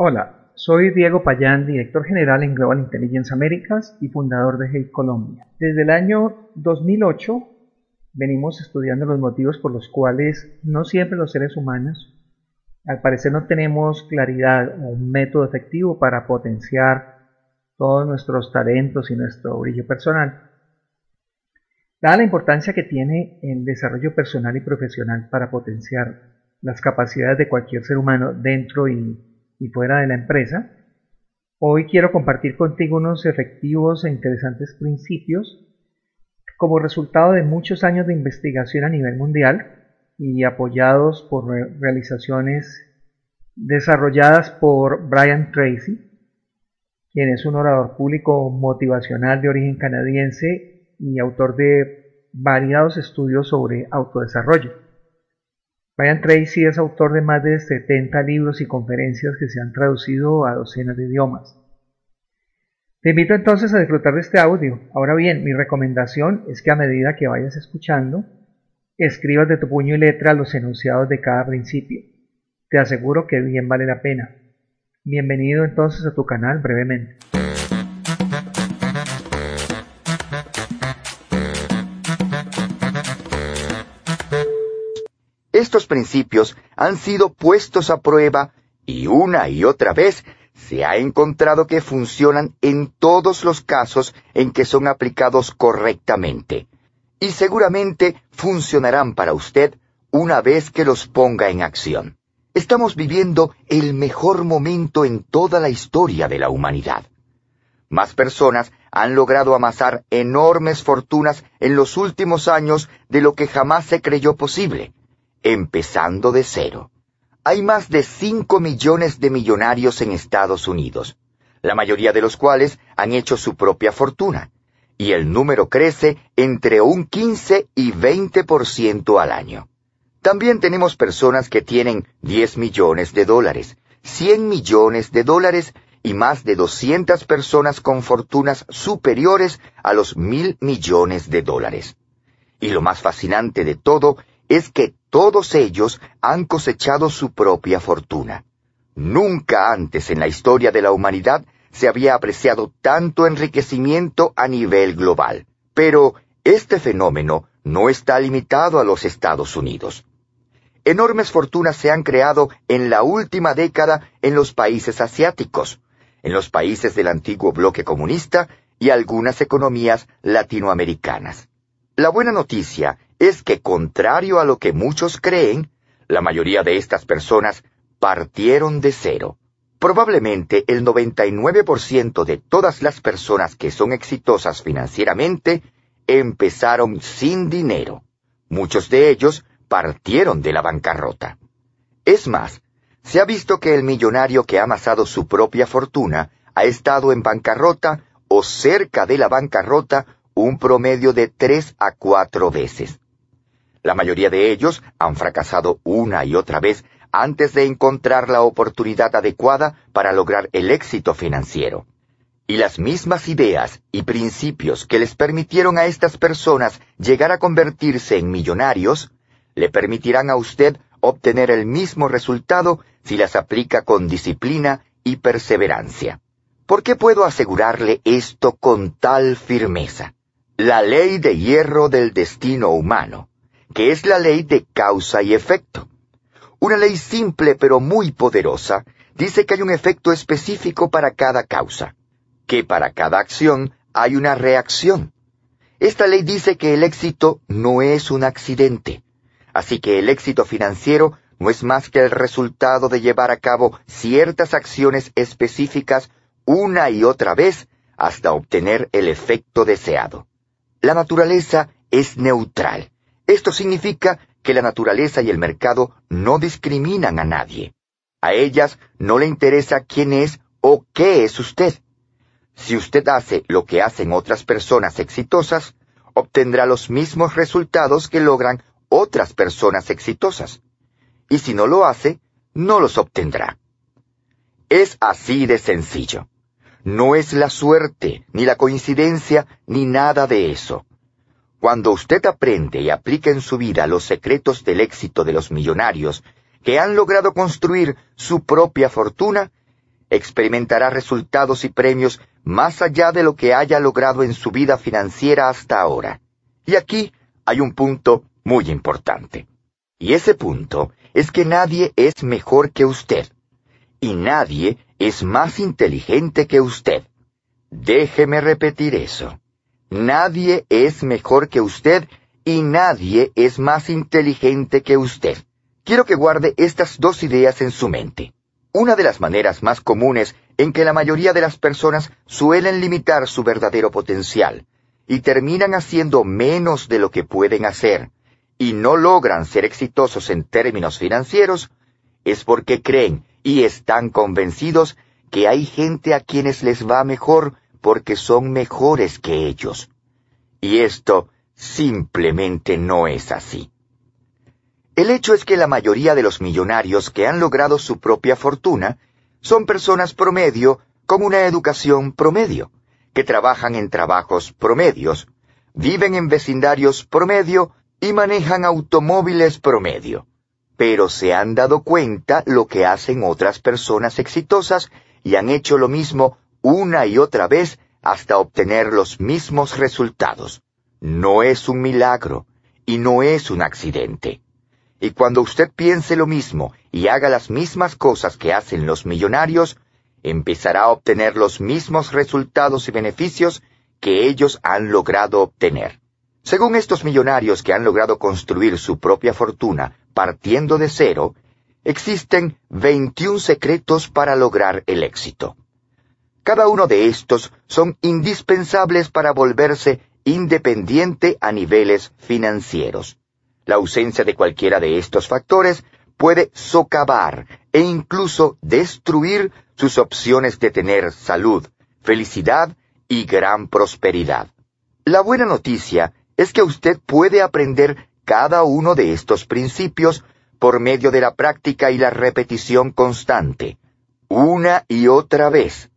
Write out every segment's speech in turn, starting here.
Hola, soy Diego Payán, director general en Global Intelligence Américas y fundador de Hey Colombia. Desde el año 2008 venimos estudiando los motivos por los cuales no siempre los seres humanos, al parecer no tenemos claridad o un método efectivo para potenciar todos nuestros talentos y nuestro brillo personal. Dada la importancia que tiene el desarrollo personal y profesional para potenciar las capacidades de cualquier ser humano dentro y, fuera de la empresa, hoy quiero compartir contigo unos efectivos e interesantes principios como resultado de muchos años de investigación a nivel mundial y apoyados por realizaciones desarrolladas por Brian Tracy, quien es un orador público motivacional de origen canadiense y autor de variados estudios sobre autodesarrollo. Brian Tracy es autor de más de 70 libros y conferencias que se han traducido a docenas de idiomas. Te invito entonces a disfrutar de este audio. Ahora bien, mi recomendación es que a medida que vayas escuchando, escribas de tu puño y letra los enunciados de cada principio. Te aseguro que bien vale la pena. Bienvenido entonces a tu canal brevemente. Estos principios han sido puestos a prueba y una y otra vez se ha encontrado que funcionan en todos los casos en que son aplicados correctamente. Y seguramente funcionarán para usted una vez que los ponga en acción. Estamos viviendo el mejor momento en toda la historia de la humanidad. Más personas han logrado amasar enormes fortunas en los últimos años de lo que jamás se creyó posible empezando de cero. Hay más de 5 millones de millonarios en Estados Unidos, la mayoría de los cuales han hecho su propia fortuna, y el número crece entre un 15 y 20% al año. También tenemos personas que tienen 10 millones de dólares, 100 millones de dólares y más de 200 personas con fortunas superiores a los mil millones de dólares. Y lo más fascinante de todo es que todos ellos han cosechado su propia fortuna. Nunca antes en la historia de la humanidad se había apreciado tanto enriquecimiento a nivel global. Pero este fenómeno no está limitado a los Estados Unidos. Enormes fortunas se han creado en la última década en los países asiáticos, en los países del antiguo bloque comunista y algunas economías latinoamericanas. La buena noticia es que contrario a lo que muchos creen, la mayoría de estas personas partieron de cero. Probablemente el 99% de todas las personas que son exitosas financieramente empezaron sin dinero. Muchos de ellos partieron de la bancarrota. Es más, se ha visto que el millonario que ha amasado su propia fortuna ha estado en bancarrota o cerca de la bancarrota un promedio de tres a cuatro veces. La mayoría de ellos han fracasado una y otra vez antes de encontrar la oportunidad adecuada para lograr el éxito financiero. Y las mismas ideas y principios que les permitieron a estas personas llegar a convertirse en millonarios, le permitirán a usted obtener el mismo resultado si las aplica con disciplina y perseverancia. ¿Por qué puedo asegurarle esto con tal firmeza? La ley de hierro del destino humano que es la ley de causa y efecto. Una ley simple pero muy poderosa dice que hay un efecto específico para cada causa, que para cada acción hay una reacción. Esta ley dice que el éxito no es un accidente, así que el éxito financiero no es más que el resultado de llevar a cabo ciertas acciones específicas una y otra vez hasta obtener el efecto deseado. La naturaleza es neutral esto significa que la naturaleza y el mercado no discriminan a nadie. A ellas no le interesa quién es o qué es usted. Si usted hace lo que hacen otras personas exitosas, obtendrá los mismos resultados que logran otras personas exitosas. Y si no lo hace, no los obtendrá. Es así de sencillo. No es la suerte, ni la coincidencia, ni nada de eso. Cuando usted aprende y aplica en su vida los secretos del éxito de los millonarios que han logrado construir su propia fortuna, experimentará resultados y premios más allá de lo que haya logrado en su vida financiera hasta ahora. Y aquí hay un punto muy importante. Y ese punto es que nadie es mejor que usted. Y nadie es más inteligente que usted. Déjeme repetir eso. Nadie es mejor que usted y nadie es más inteligente que usted. Quiero que guarde estas dos ideas en su mente. Una de las maneras más comunes en que la mayoría de las personas suelen limitar su verdadero potencial y terminan haciendo menos de lo que pueden hacer y no logran ser exitosos en términos financieros es porque creen y están convencidos que hay gente a quienes les va mejor porque son mejores que ellos. Y esto simplemente no es así. El hecho es que la mayoría de los millonarios que han logrado su propia fortuna son personas promedio con una educación promedio, que trabajan en trabajos promedios, viven en vecindarios promedio y manejan automóviles promedio. Pero se han dado cuenta lo que hacen otras personas exitosas y han hecho lo mismo una y otra vez hasta obtener los mismos resultados. No es un milagro y no es un accidente. Y cuando usted piense lo mismo y haga las mismas cosas que hacen los millonarios, empezará a obtener los mismos resultados y beneficios que ellos han logrado obtener. Según estos millonarios que han logrado construir su propia fortuna partiendo de cero, existen 21 secretos para lograr el éxito. Cada uno de estos son indispensables para volverse independiente a niveles financieros. La ausencia de cualquiera de estos factores puede socavar e incluso destruir sus opciones de tener salud, felicidad y gran prosperidad. La buena noticia es que usted puede aprender cada uno de estos principios por medio de la práctica y la repetición constante, una y otra vez,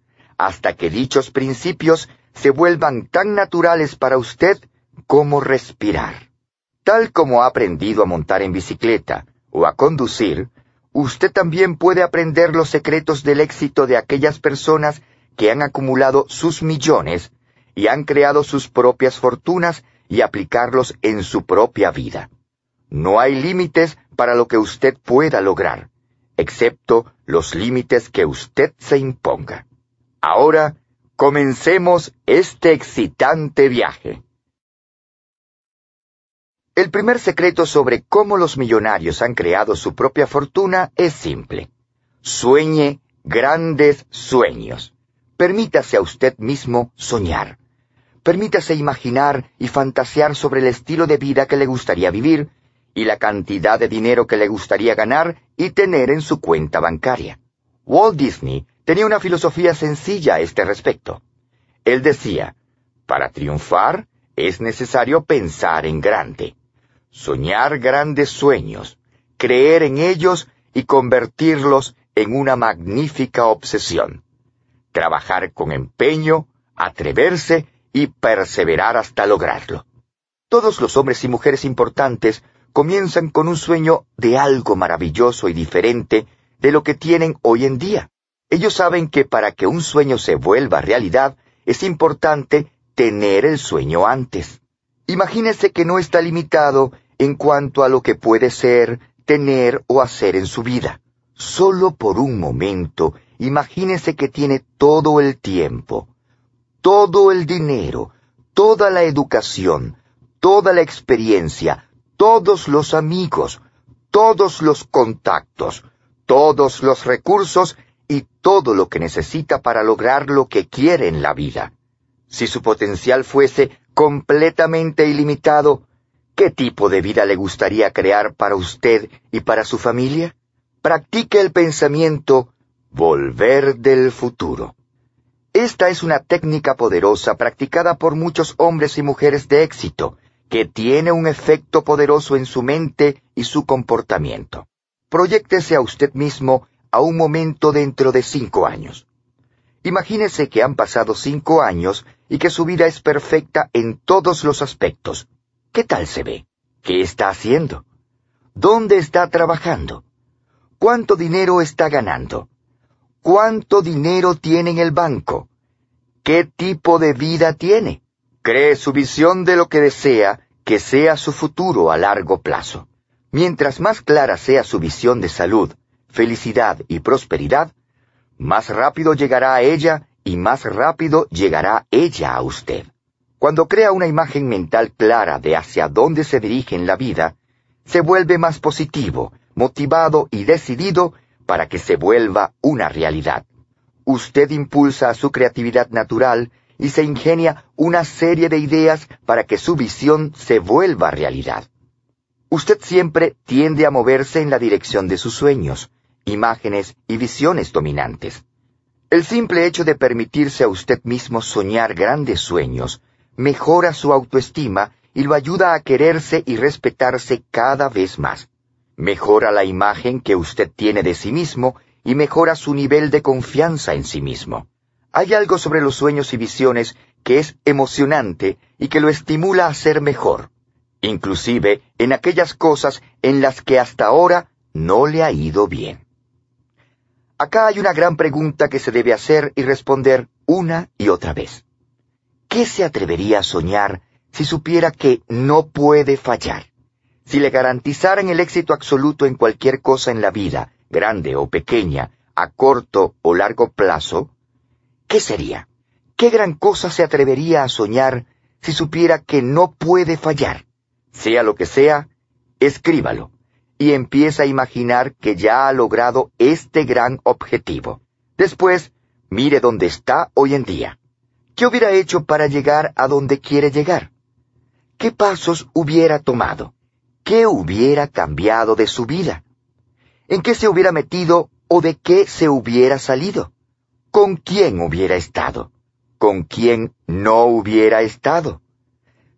hasta que dichos principios se vuelvan tan naturales para usted como respirar. Tal como ha aprendido a montar en bicicleta o a conducir, usted también puede aprender los secretos del éxito de aquellas personas que han acumulado sus millones y han creado sus propias fortunas y aplicarlos en su propia vida. No hay límites para lo que usted pueda lograr, excepto los límites que usted se imponga. Ahora, comencemos este excitante viaje. El primer secreto sobre cómo los millonarios han creado su propia fortuna es simple. Sueñe grandes sueños. Permítase a usted mismo soñar. Permítase imaginar y fantasear sobre el estilo de vida que le gustaría vivir y la cantidad de dinero que le gustaría ganar y tener en su cuenta bancaria. Walt Disney tenía una filosofía sencilla a este respecto. Él decía, para triunfar es necesario pensar en grande soñar grandes sueños, creer en ellos y convertirlos en una magnífica obsesión. Trabajar con empeño, atreverse y perseverar hasta lograrlo. Todos los hombres y mujeres importantes comienzan con un sueño de algo maravilloso y diferente de lo que tienen hoy en día. Ellos saben que para que un sueño se vuelva realidad es importante tener el sueño antes. Imagínese que no está limitado en cuanto a lo que puede ser, tener o hacer en su vida. Solo por un momento, imagínese que tiene todo el tiempo, todo el dinero, toda la educación, toda la experiencia, todos los amigos, todos los contactos, todos los recursos y todo lo que necesita para lograr lo que quiere en la vida. Si su potencial fuese completamente ilimitado, ¿qué tipo de vida le gustaría crear para usted y para su familia? Practique el pensamiento volver del futuro. Esta es una técnica poderosa practicada por muchos hombres y mujeres de éxito, que tiene un efecto poderoso en su mente y su comportamiento. Proyéctese a usted mismo a un momento dentro de cinco años. Imagínese que han pasado cinco años y que su vida es perfecta en todos los aspectos. ¿Qué tal se ve? ¿Qué está haciendo? ¿Dónde está trabajando? ¿Cuánto dinero está ganando? ¿Cuánto dinero tiene en el banco? ¿Qué tipo de vida tiene? Cree su visión de lo que desea que sea su futuro a largo plazo. Mientras más clara sea su visión de salud, felicidad y prosperidad, más rápido llegará a ella y más rápido llegará ella a usted. Cuando crea una imagen mental clara de hacia dónde se dirige en la vida, se vuelve más positivo, motivado y decidido para que se vuelva una realidad. Usted impulsa su creatividad natural y se ingenia una serie de ideas para que su visión se vuelva realidad. Usted siempre tiende a moverse en la dirección de sus sueños, imágenes y visiones dominantes. El simple hecho de permitirse a usted mismo soñar grandes sueños mejora su autoestima y lo ayuda a quererse y respetarse cada vez más. Mejora la imagen que usted tiene de sí mismo y mejora su nivel de confianza en sí mismo. Hay algo sobre los sueños y visiones que es emocionante y que lo estimula a ser mejor, inclusive en aquellas cosas en las que hasta ahora no le ha ido bien. Acá hay una gran pregunta que se debe hacer y responder una y otra vez. ¿Qué se atrevería a soñar si supiera que no puede fallar? Si le garantizaran el éxito absoluto en cualquier cosa en la vida, grande o pequeña, a corto o largo plazo, ¿qué sería? ¿Qué gran cosa se atrevería a soñar si supiera que no puede fallar? Sea lo que sea, escríbalo y empieza a imaginar que ya ha logrado este gran objetivo. Después, mire dónde está hoy en día. ¿Qué hubiera hecho para llegar a donde quiere llegar? ¿Qué pasos hubiera tomado? ¿Qué hubiera cambiado de su vida? ¿En qué se hubiera metido o de qué se hubiera salido? ¿Con quién hubiera estado? ¿Con quién no hubiera estado?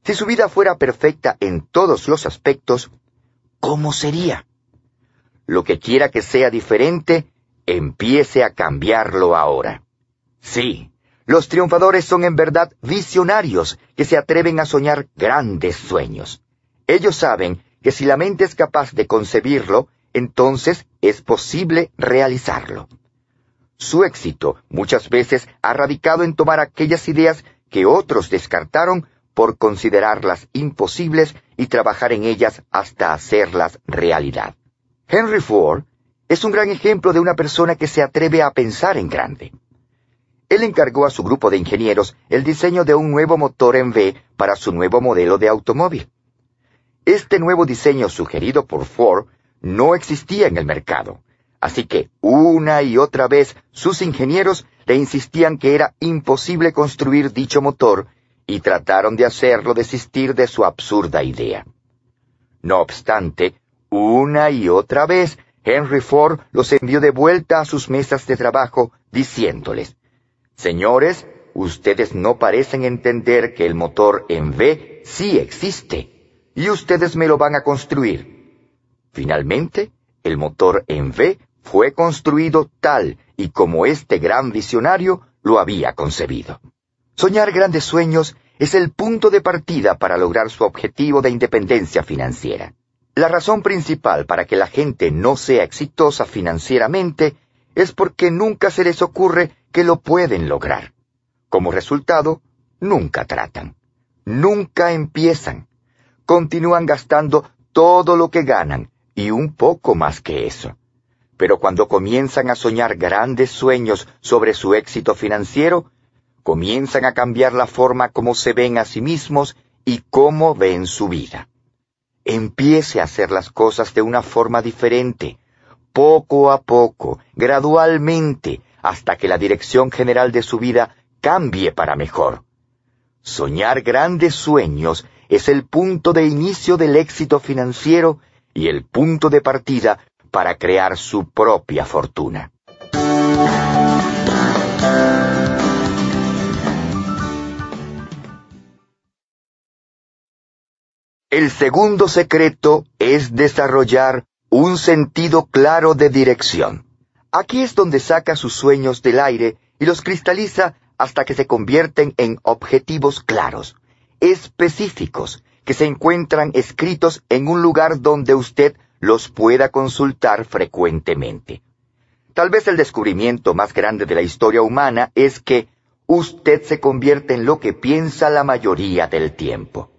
Si su vida fuera perfecta en todos los aspectos, ¿cómo sería? Lo que quiera que sea diferente, empiece a cambiarlo ahora. Sí, los triunfadores son en verdad visionarios que se atreven a soñar grandes sueños. Ellos saben que si la mente es capaz de concebirlo, entonces es posible realizarlo. Su éxito muchas veces ha radicado en tomar aquellas ideas que otros descartaron por considerarlas imposibles y trabajar en ellas hasta hacerlas realidad. Henry Ford es un gran ejemplo de una persona que se atreve a pensar en grande. Él encargó a su grupo de ingenieros el diseño de un nuevo motor en V para su nuevo modelo de automóvil. Este nuevo diseño sugerido por Ford no existía en el mercado, así que una y otra vez sus ingenieros le insistían que era imposible construir dicho motor y trataron de hacerlo desistir de su absurda idea. No obstante, una y otra vez Henry Ford los envió de vuelta a sus mesas de trabajo, diciéndoles, Señores, ustedes no parecen entender que el motor en V sí existe, y ustedes me lo van a construir. Finalmente, el motor en V fue construido tal y como este gran visionario lo había concebido. Soñar grandes sueños es el punto de partida para lograr su objetivo de independencia financiera. La razón principal para que la gente no sea exitosa financieramente es porque nunca se les ocurre que lo pueden lograr. Como resultado, nunca tratan, nunca empiezan, continúan gastando todo lo que ganan y un poco más que eso. Pero cuando comienzan a soñar grandes sueños sobre su éxito financiero, comienzan a cambiar la forma como se ven a sí mismos y cómo ven su vida. Empiece a hacer las cosas de una forma diferente, poco a poco, gradualmente, hasta que la dirección general de su vida cambie para mejor. Soñar grandes sueños es el punto de inicio del éxito financiero y el punto de partida para crear su propia fortuna. El segundo secreto es desarrollar un sentido claro de dirección. Aquí es donde saca sus sueños del aire y los cristaliza hasta que se convierten en objetivos claros, específicos, que se encuentran escritos en un lugar donde usted los pueda consultar frecuentemente. Tal vez el descubrimiento más grande de la historia humana es que usted se convierte en lo que piensa la mayoría del tiempo.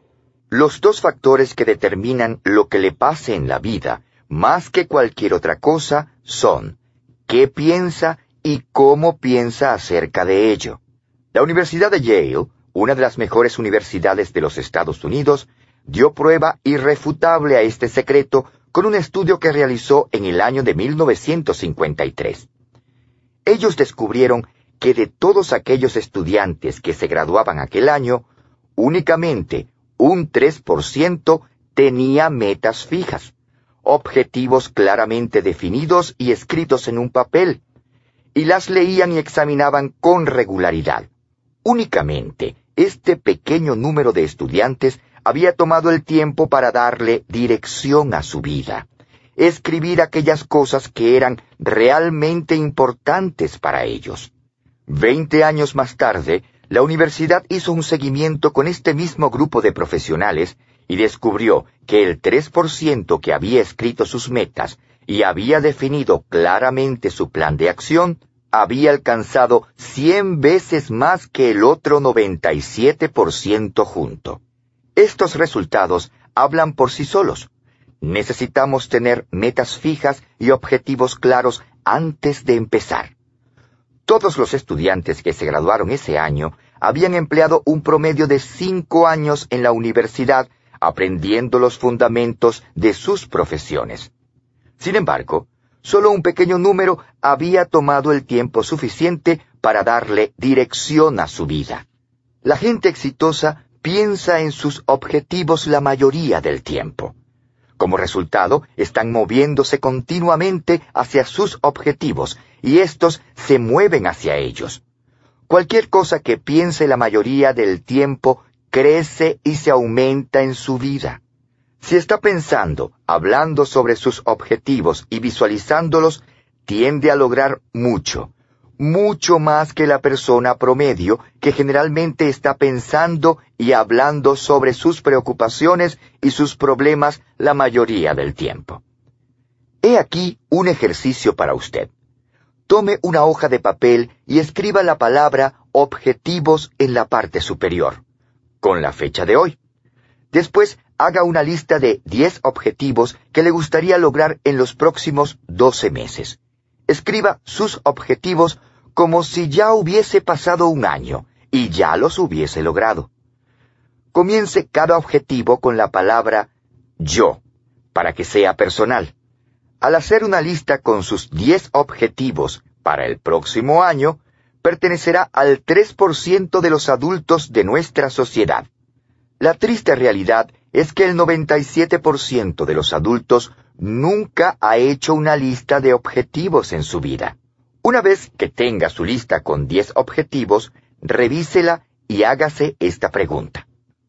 Los dos factores que determinan lo que le pase en la vida, más que cualquier otra cosa, son qué piensa y cómo piensa acerca de ello. La Universidad de Yale, una de las mejores universidades de los Estados Unidos, dio prueba irrefutable a este secreto con un estudio que realizó en el año de 1953. Ellos descubrieron que de todos aquellos estudiantes que se graduaban aquel año, únicamente un 3% tenía metas fijas, objetivos claramente definidos y escritos en un papel, y las leían y examinaban con regularidad. Únicamente este pequeño número de estudiantes había tomado el tiempo para darle dirección a su vida, escribir aquellas cosas que eran realmente importantes para ellos. Veinte años más tarde, la universidad hizo un seguimiento con este mismo grupo de profesionales y descubrió que el 3% que había escrito sus metas y había definido claramente su plan de acción, había alcanzado 100 veces más que el otro 97% junto. Estos resultados hablan por sí solos. Necesitamos tener metas fijas y objetivos claros antes de empezar. Todos los estudiantes que se graduaron ese año habían empleado un promedio de cinco años en la universidad aprendiendo los fundamentos de sus profesiones. Sin embargo, solo un pequeño número había tomado el tiempo suficiente para darle dirección a su vida. La gente exitosa piensa en sus objetivos la mayoría del tiempo. Como resultado, están moviéndose continuamente hacia sus objetivos y estos se mueven hacia ellos. Cualquier cosa que piense la mayoría del tiempo crece y se aumenta en su vida. Si está pensando, hablando sobre sus objetivos y visualizándolos, tiende a lograr mucho, mucho más que la persona promedio que generalmente está pensando y hablando sobre sus preocupaciones y sus problemas la mayoría del tiempo. He aquí un ejercicio para usted tome una hoja de papel y escriba la palabra objetivos en la parte superior, con la fecha de hoy. Después, haga una lista de 10 objetivos que le gustaría lograr en los próximos 12 meses. Escriba sus objetivos como si ya hubiese pasado un año y ya los hubiese logrado. Comience cada objetivo con la palabra yo, para que sea personal. Al hacer una lista con sus 10 objetivos para el próximo año, pertenecerá al 3% de los adultos de nuestra sociedad. La triste realidad es que el 97% de los adultos nunca ha hecho una lista de objetivos en su vida. Una vez que tenga su lista con 10 objetivos, revísela y hágase esta pregunta.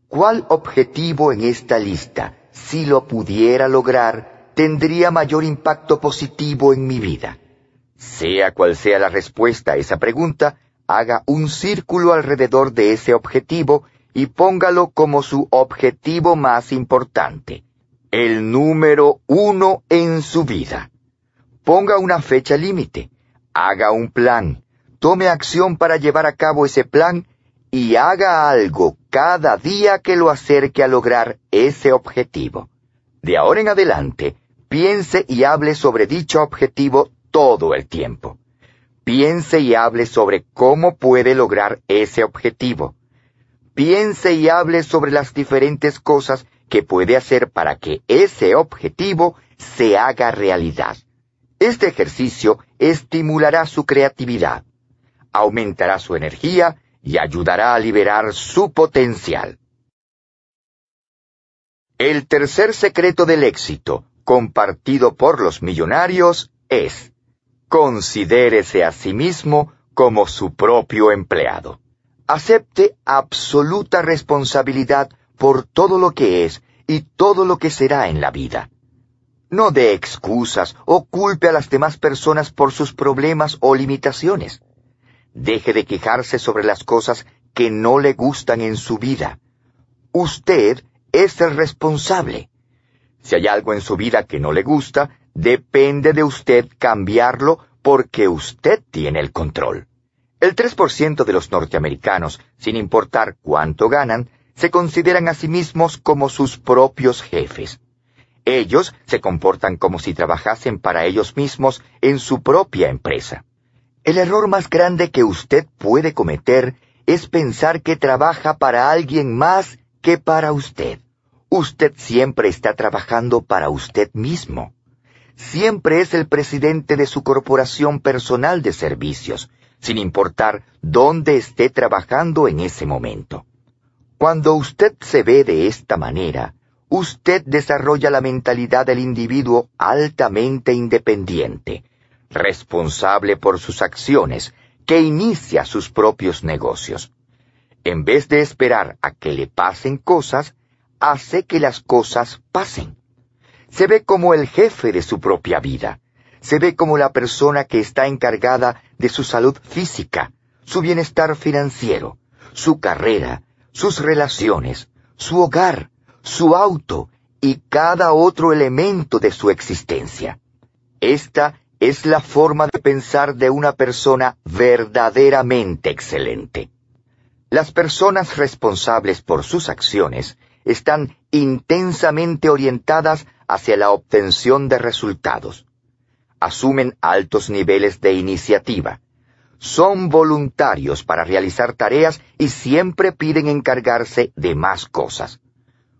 ¿Cuál objetivo en esta lista, si lo pudiera lograr, tendría mayor impacto positivo en mi vida? Sea cual sea la respuesta a esa pregunta, haga un círculo alrededor de ese objetivo y póngalo como su objetivo más importante, el número uno en su vida. Ponga una fecha límite, haga un plan, tome acción para llevar a cabo ese plan y haga algo cada día que lo acerque a lograr ese objetivo. De ahora en adelante, Piense y hable sobre dicho objetivo todo el tiempo. Piense y hable sobre cómo puede lograr ese objetivo. Piense y hable sobre las diferentes cosas que puede hacer para que ese objetivo se haga realidad. Este ejercicio estimulará su creatividad, aumentará su energía y ayudará a liberar su potencial. El tercer secreto del éxito compartido por los millonarios es, considérese a sí mismo como su propio empleado. Acepte absoluta responsabilidad por todo lo que es y todo lo que será en la vida. No dé excusas o culpe a las demás personas por sus problemas o limitaciones. Deje de quejarse sobre las cosas que no le gustan en su vida. Usted es el responsable. Si hay algo en su vida que no le gusta, depende de usted cambiarlo porque usted tiene el control. El 3% de los norteamericanos, sin importar cuánto ganan, se consideran a sí mismos como sus propios jefes. Ellos se comportan como si trabajasen para ellos mismos en su propia empresa. El error más grande que usted puede cometer es pensar que trabaja para alguien más que para usted. Usted siempre está trabajando para usted mismo. Siempre es el presidente de su corporación personal de servicios, sin importar dónde esté trabajando en ese momento. Cuando usted se ve de esta manera, usted desarrolla la mentalidad del individuo altamente independiente, responsable por sus acciones, que inicia sus propios negocios. En vez de esperar a que le pasen cosas, hace que las cosas pasen. Se ve como el jefe de su propia vida. Se ve como la persona que está encargada de su salud física, su bienestar financiero, su carrera, sus relaciones, su hogar, su auto y cada otro elemento de su existencia. Esta es la forma de pensar de una persona verdaderamente excelente. Las personas responsables por sus acciones están intensamente orientadas hacia la obtención de resultados. Asumen altos niveles de iniciativa. Son voluntarios para realizar tareas y siempre piden encargarse de más cosas.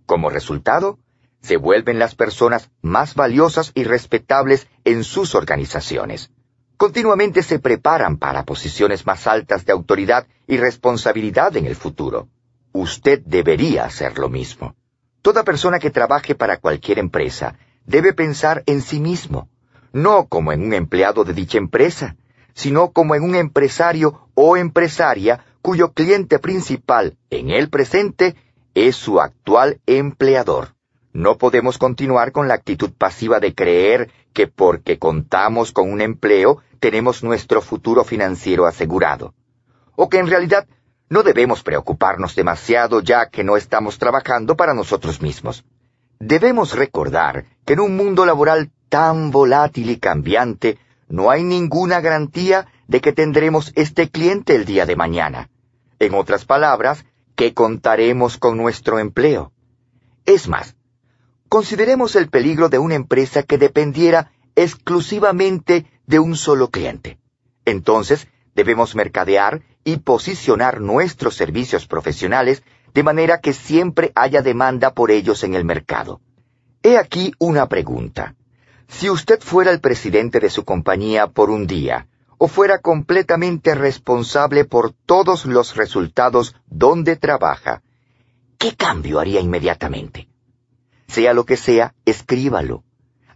Como resultado, se vuelven las personas más valiosas y respetables en sus organizaciones. Continuamente se preparan para posiciones más altas de autoridad y responsabilidad en el futuro. Usted debería hacer lo mismo. Toda persona que trabaje para cualquier empresa debe pensar en sí mismo, no como en un empleado de dicha empresa, sino como en un empresario o empresaria cuyo cliente principal en el presente es su actual empleador. No podemos continuar con la actitud pasiva de creer que porque contamos con un empleo tenemos nuestro futuro financiero asegurado. O que en realidad no debemos preocuparnos demasiado ya que no estamos trabajando para nosotros mismos. Debemos recordar que en un mundo laboral tan volátil y cambiante, no hay ninguna garantía de que tendremos este cliente el día de mañana. En otras palabras, que contaremos con nuestro empleo. Es más, consideremos el peligro de una empresa que dependiera exclusivamente de un solo cliente. Entonces, debemos mercadear y posicionar nuestros servicios profesionales de manera que siempre haya demanda por ellos en el mercado. He aquí una pregunta. Si usted fuera el presidente de su compañía por un día, o fuera completamente responsable por todos los resultados donde trabaja, ¿qué cambio haría inmediatamente? Sea lo que sea, escríbalo.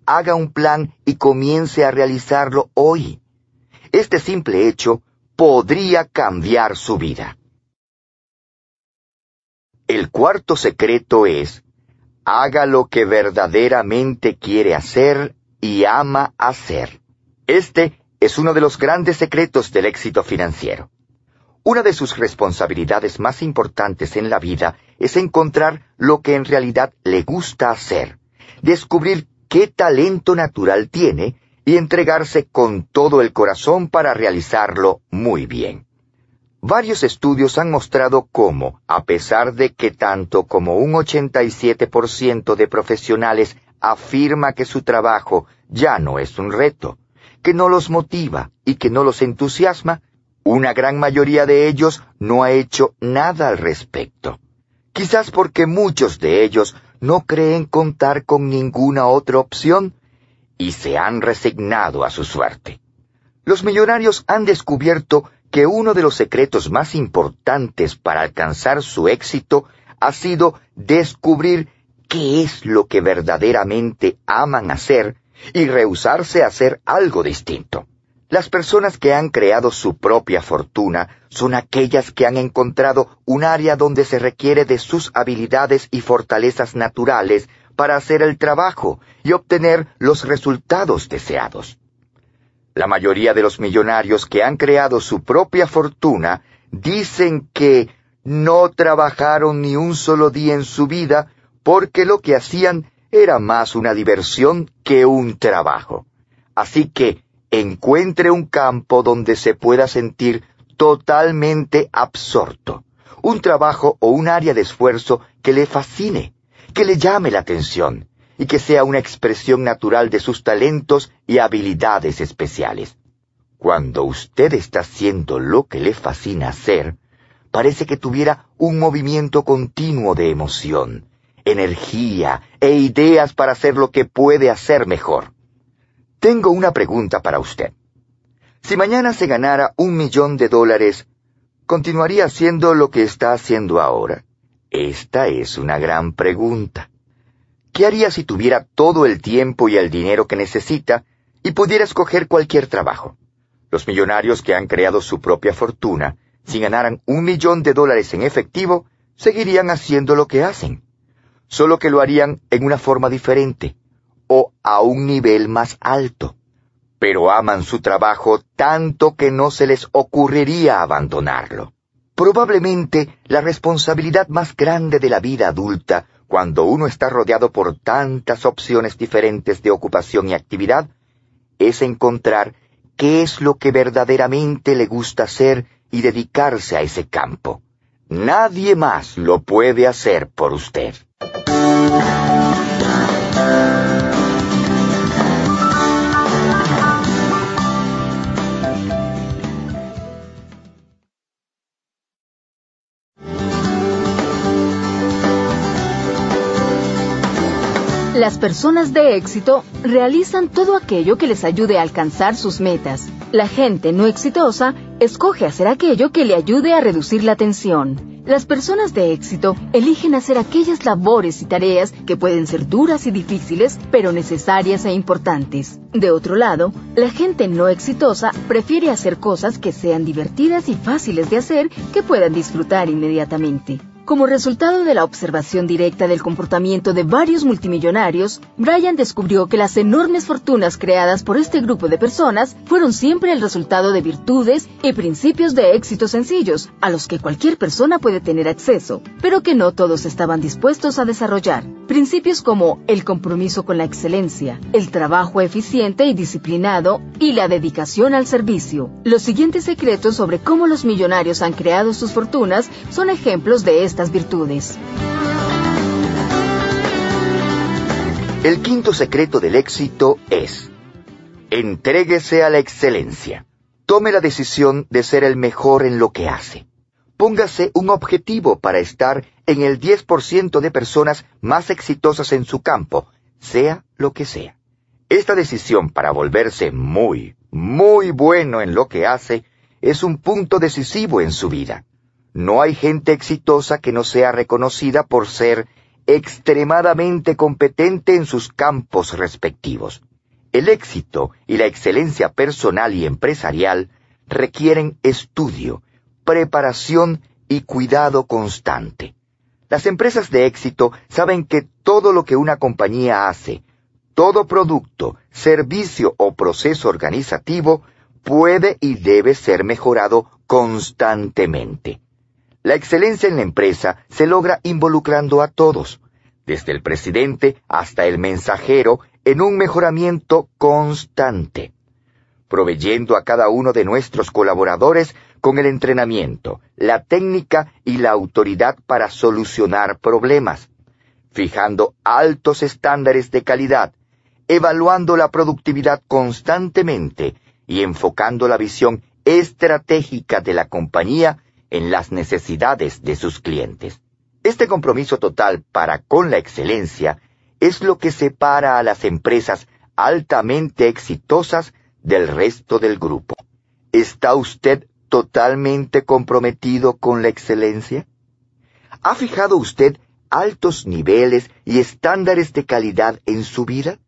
Haga un plan y comience a realizarlo hoy. Este simple hecho podría cambiar su vida. El cuarto secreto es, haga lo que verdaderamente quiere hacer y ama hacer. Este es uno de los grandes secretos del éxito financiero. Una de sus responsabilidades más importantes en la vida es encontrar lo que en realidad le gusta hacer, descubrir qué talento natural tiene y entregarse con todo el corazón para realizarlo muy bien. Varios estudios han mostrado cómo, a pesar de que tanto como un 87% de profesionales afirma que su trabajo ya no es un reto, que no los motiva y que no los entusiasma, una gran mayoría de ellos no ha hecho nada al respecto. Quizás porque muchos de ellos no creen contar con ninguna otra opción y se han resignado a su suerte. Los millonarios han descubierto que uno de los secretos más importantes para alcanzar su éxito ha sido descubrir qué es lo que verdaderamente aman hacer y rehusarse a hacer algo distinto. Las personas que han creado su propia fortuna son aquellas que han encontrado un área donde se requiere de sus habilidades y fortalezas naturales para hacer el trabajo y obtener los resultados deseados. La mayoría de los millonarios que han creado su propia fortuna dicen que no trabajaron ni un solo día en su vida porque lo que hacían era más una diversión que un trabajo. Así que encuentre un campo donde se pueda sentir totalmente absorto, un trabajo o un área de esfuerzo que le fascine, que le llame la atención y que sea una expresión natural de sus talentos y habilidades especiales. Cuando usted está haciendo lo que le fascina hacer, parece que tuviera un movimiento continuo de emoción, energía e ideas para hacer lo que puede hacer mejor. Tengo una pregunta para usted. Si mañana se ganara un millón de dólares, ¿continuaría haciendo lo que está haciendo ahora? Esta es una gran pregunta. ¿Qué haría si tuviera todo el tiempo y el dinero que necesita y pudiera escoger cualquier trabajo? Los millonarios que han creado su propia fortuna, si ganaran un millón de dólares en efectivo, seguirían haciendo lo que hacen, solo que lo harían en una forma diferente o a un nivel más alto. Pero aman su trabajo tanto que no se les ocurriría abandonarlo. Probablemente la responsabilidad más grande de la vida adulta, cuando uno está rodeado por tantas opciones diferentes de ocupación y actividad, es encontrar qué es lo que verdaderamente le gusta hacer y dedicarse a ese campo. Nadie más lo puede hacer por usted. Las personas de éxito realizan todo aquello que les ayude a alcanzar sus metas. La gente no exitosa escoge hacer aquello que le ayude a reducir la tensión. Las personas de éxito eligen hacer aquellas labores y tareas que pueden ser duras y difíciles, pero necesarias e importantes. De otro lado, la gente no exitosa prefiere hacer cosas que sean divertidas y fáciles de hacer que puedan disfrutar inmediatamente. Como resultado de la observación directa del comportamiento de varios multimillonarios, Brian descubrió que las enormes fortunas creadas por este grupo de personas fueron siempre el resultado de virtudes y principios de éxito sencillos, a los que cualquier persona puede tener acceso, pero que no todos estaban dispuestos a desarrollar. Principios como el compromiso con la excelencia, el trabajo eficiente y disciplinado y la dedicación al servicio. Los siguientes secretos sobre cómo los millonarios han creado sus fortunas son ejemplos de este virtudes. El quinto secreto del éxito es, entréguese a la excelencia. Tome la decisión de ser el mejor en lo que hace. Póngase un objetivo para estar en el 10% de personas más exitosas en su campo, sea lo que sea. Esta decisión para volverse muy, muy bueno en lo que hace es un punto decisivo en su vida. No hay gente exitosa que no sea reconocida por ser extremadamente competente en sus campos respectivos. El éxito y la excelencia personal y empresarial requieren estudio, preparación y cuidado constante. Las empresas de éxito saben que todo lo que una compañía hace, todo producto, servicio o proceso organizativo puede y debe ser mejorado constantemente. La excelencia en la empresa se logra involucrando a todos, desde el presidente hasta el mensajero, en un mejoramiento constante, proveyendo a cada uno de nuestros colaboradores con el entrenamiento, la técnica y la autoridad para solucionar problemas, fijando altos estándares de calidad, evaluando la productividad constantemente y enfocando la visión estratégica de la compañía en las necesidades de sus clientes. Este compromiso total para con la excelencia es lo que separa a las empresas altamente exitosas del resto del grupo. ¿Está usted totalmente comprometido con la excelencia? ¿Ha fijado usted altos niveles y estándares de calidad en su vida?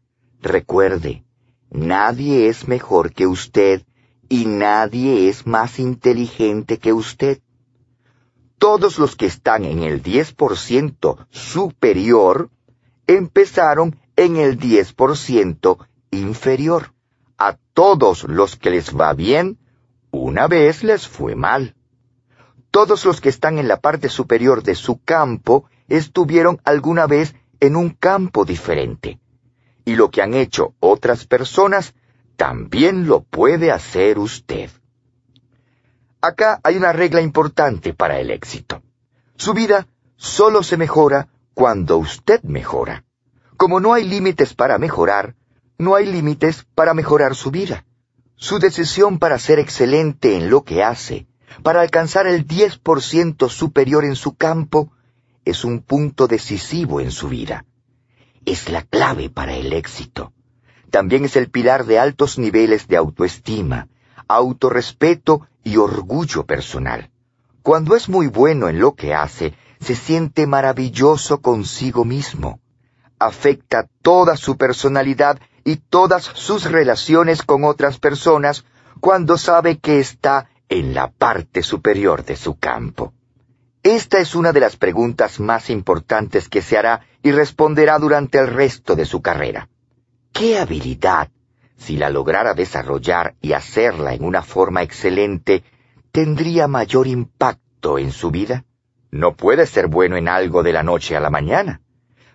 Recuerde, nadie es mejor que usted y nadie es más inteligente que usted todos los que están en el 10% superior empezaron en el 10% inferior. A todos los que les va bien, una vez les fue mal. Todos los que están en la parte superior de su campo estuvieron alguna vez en un campo diferente. Y lo que han hecho otras personas también lo puede hacer usted. Acá hay una regla importante para el éxito. Su vida solo se mejora cuando usted mejora. Como no hay límites para mejorar, no hay límites para mejorar su vida. Su decisión para ser excelente en lo que hace, para alcanzar el 10% superior en su campo, es un punto decisivo en su vida. Es la clave para el éxito. También es el pilar de altos niveles de autoestima, autorrespeto y orgullo personal. Cuando es muy bueno en lo que hace, se siente maravilloso consigo mismo. Afecta toda su personalidad y todas sus relaciones con otras personas cuando sabe que está en la parte superior de su campo. Esta es una de las preguntas más importantes que se hará y responderá durante el resto de su carrera. ¿Qué habilidad, si la lograra desarrollar y hacerla en una forma excelente, tendría mayor impacto en su vida? No puede ser bueno en algo de la noche a la mañana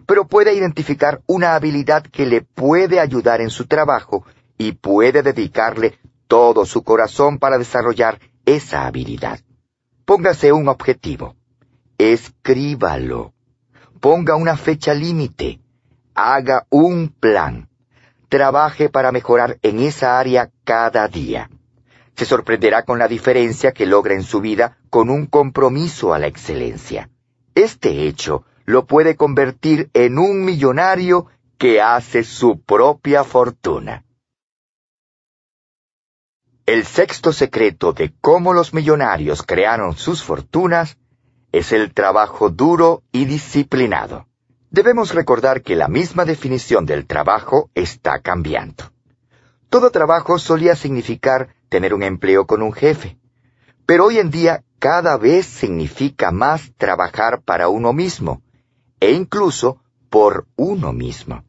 pero puede identificar una habilidad que le puede ayudar en su trabajo y puede dedicarle todo su corazón para desarrollar esa habilidad. Póngase un objetivo. Escríbalo. Ponga una fecha límite. Haga un plan. Trabaje para mejorar en esa área cada día. Se sorprenderá con la diferencia que logra en su vida con un compromiso a la excelencia. Este hecho lo puede convertir en un millonario que hace su propia fortuna. El sexto secreto de cómo los millonarios crearon sus fortunas es el trabajo duro y disciplinado. Debemos recordar que la misma definición del trabajo está cambiando. Todo trabajo solía significar tener un empleo con un jefe, pero hoy en día cada vez significa más trabajar para uno mismo, e incluso por uno mismo.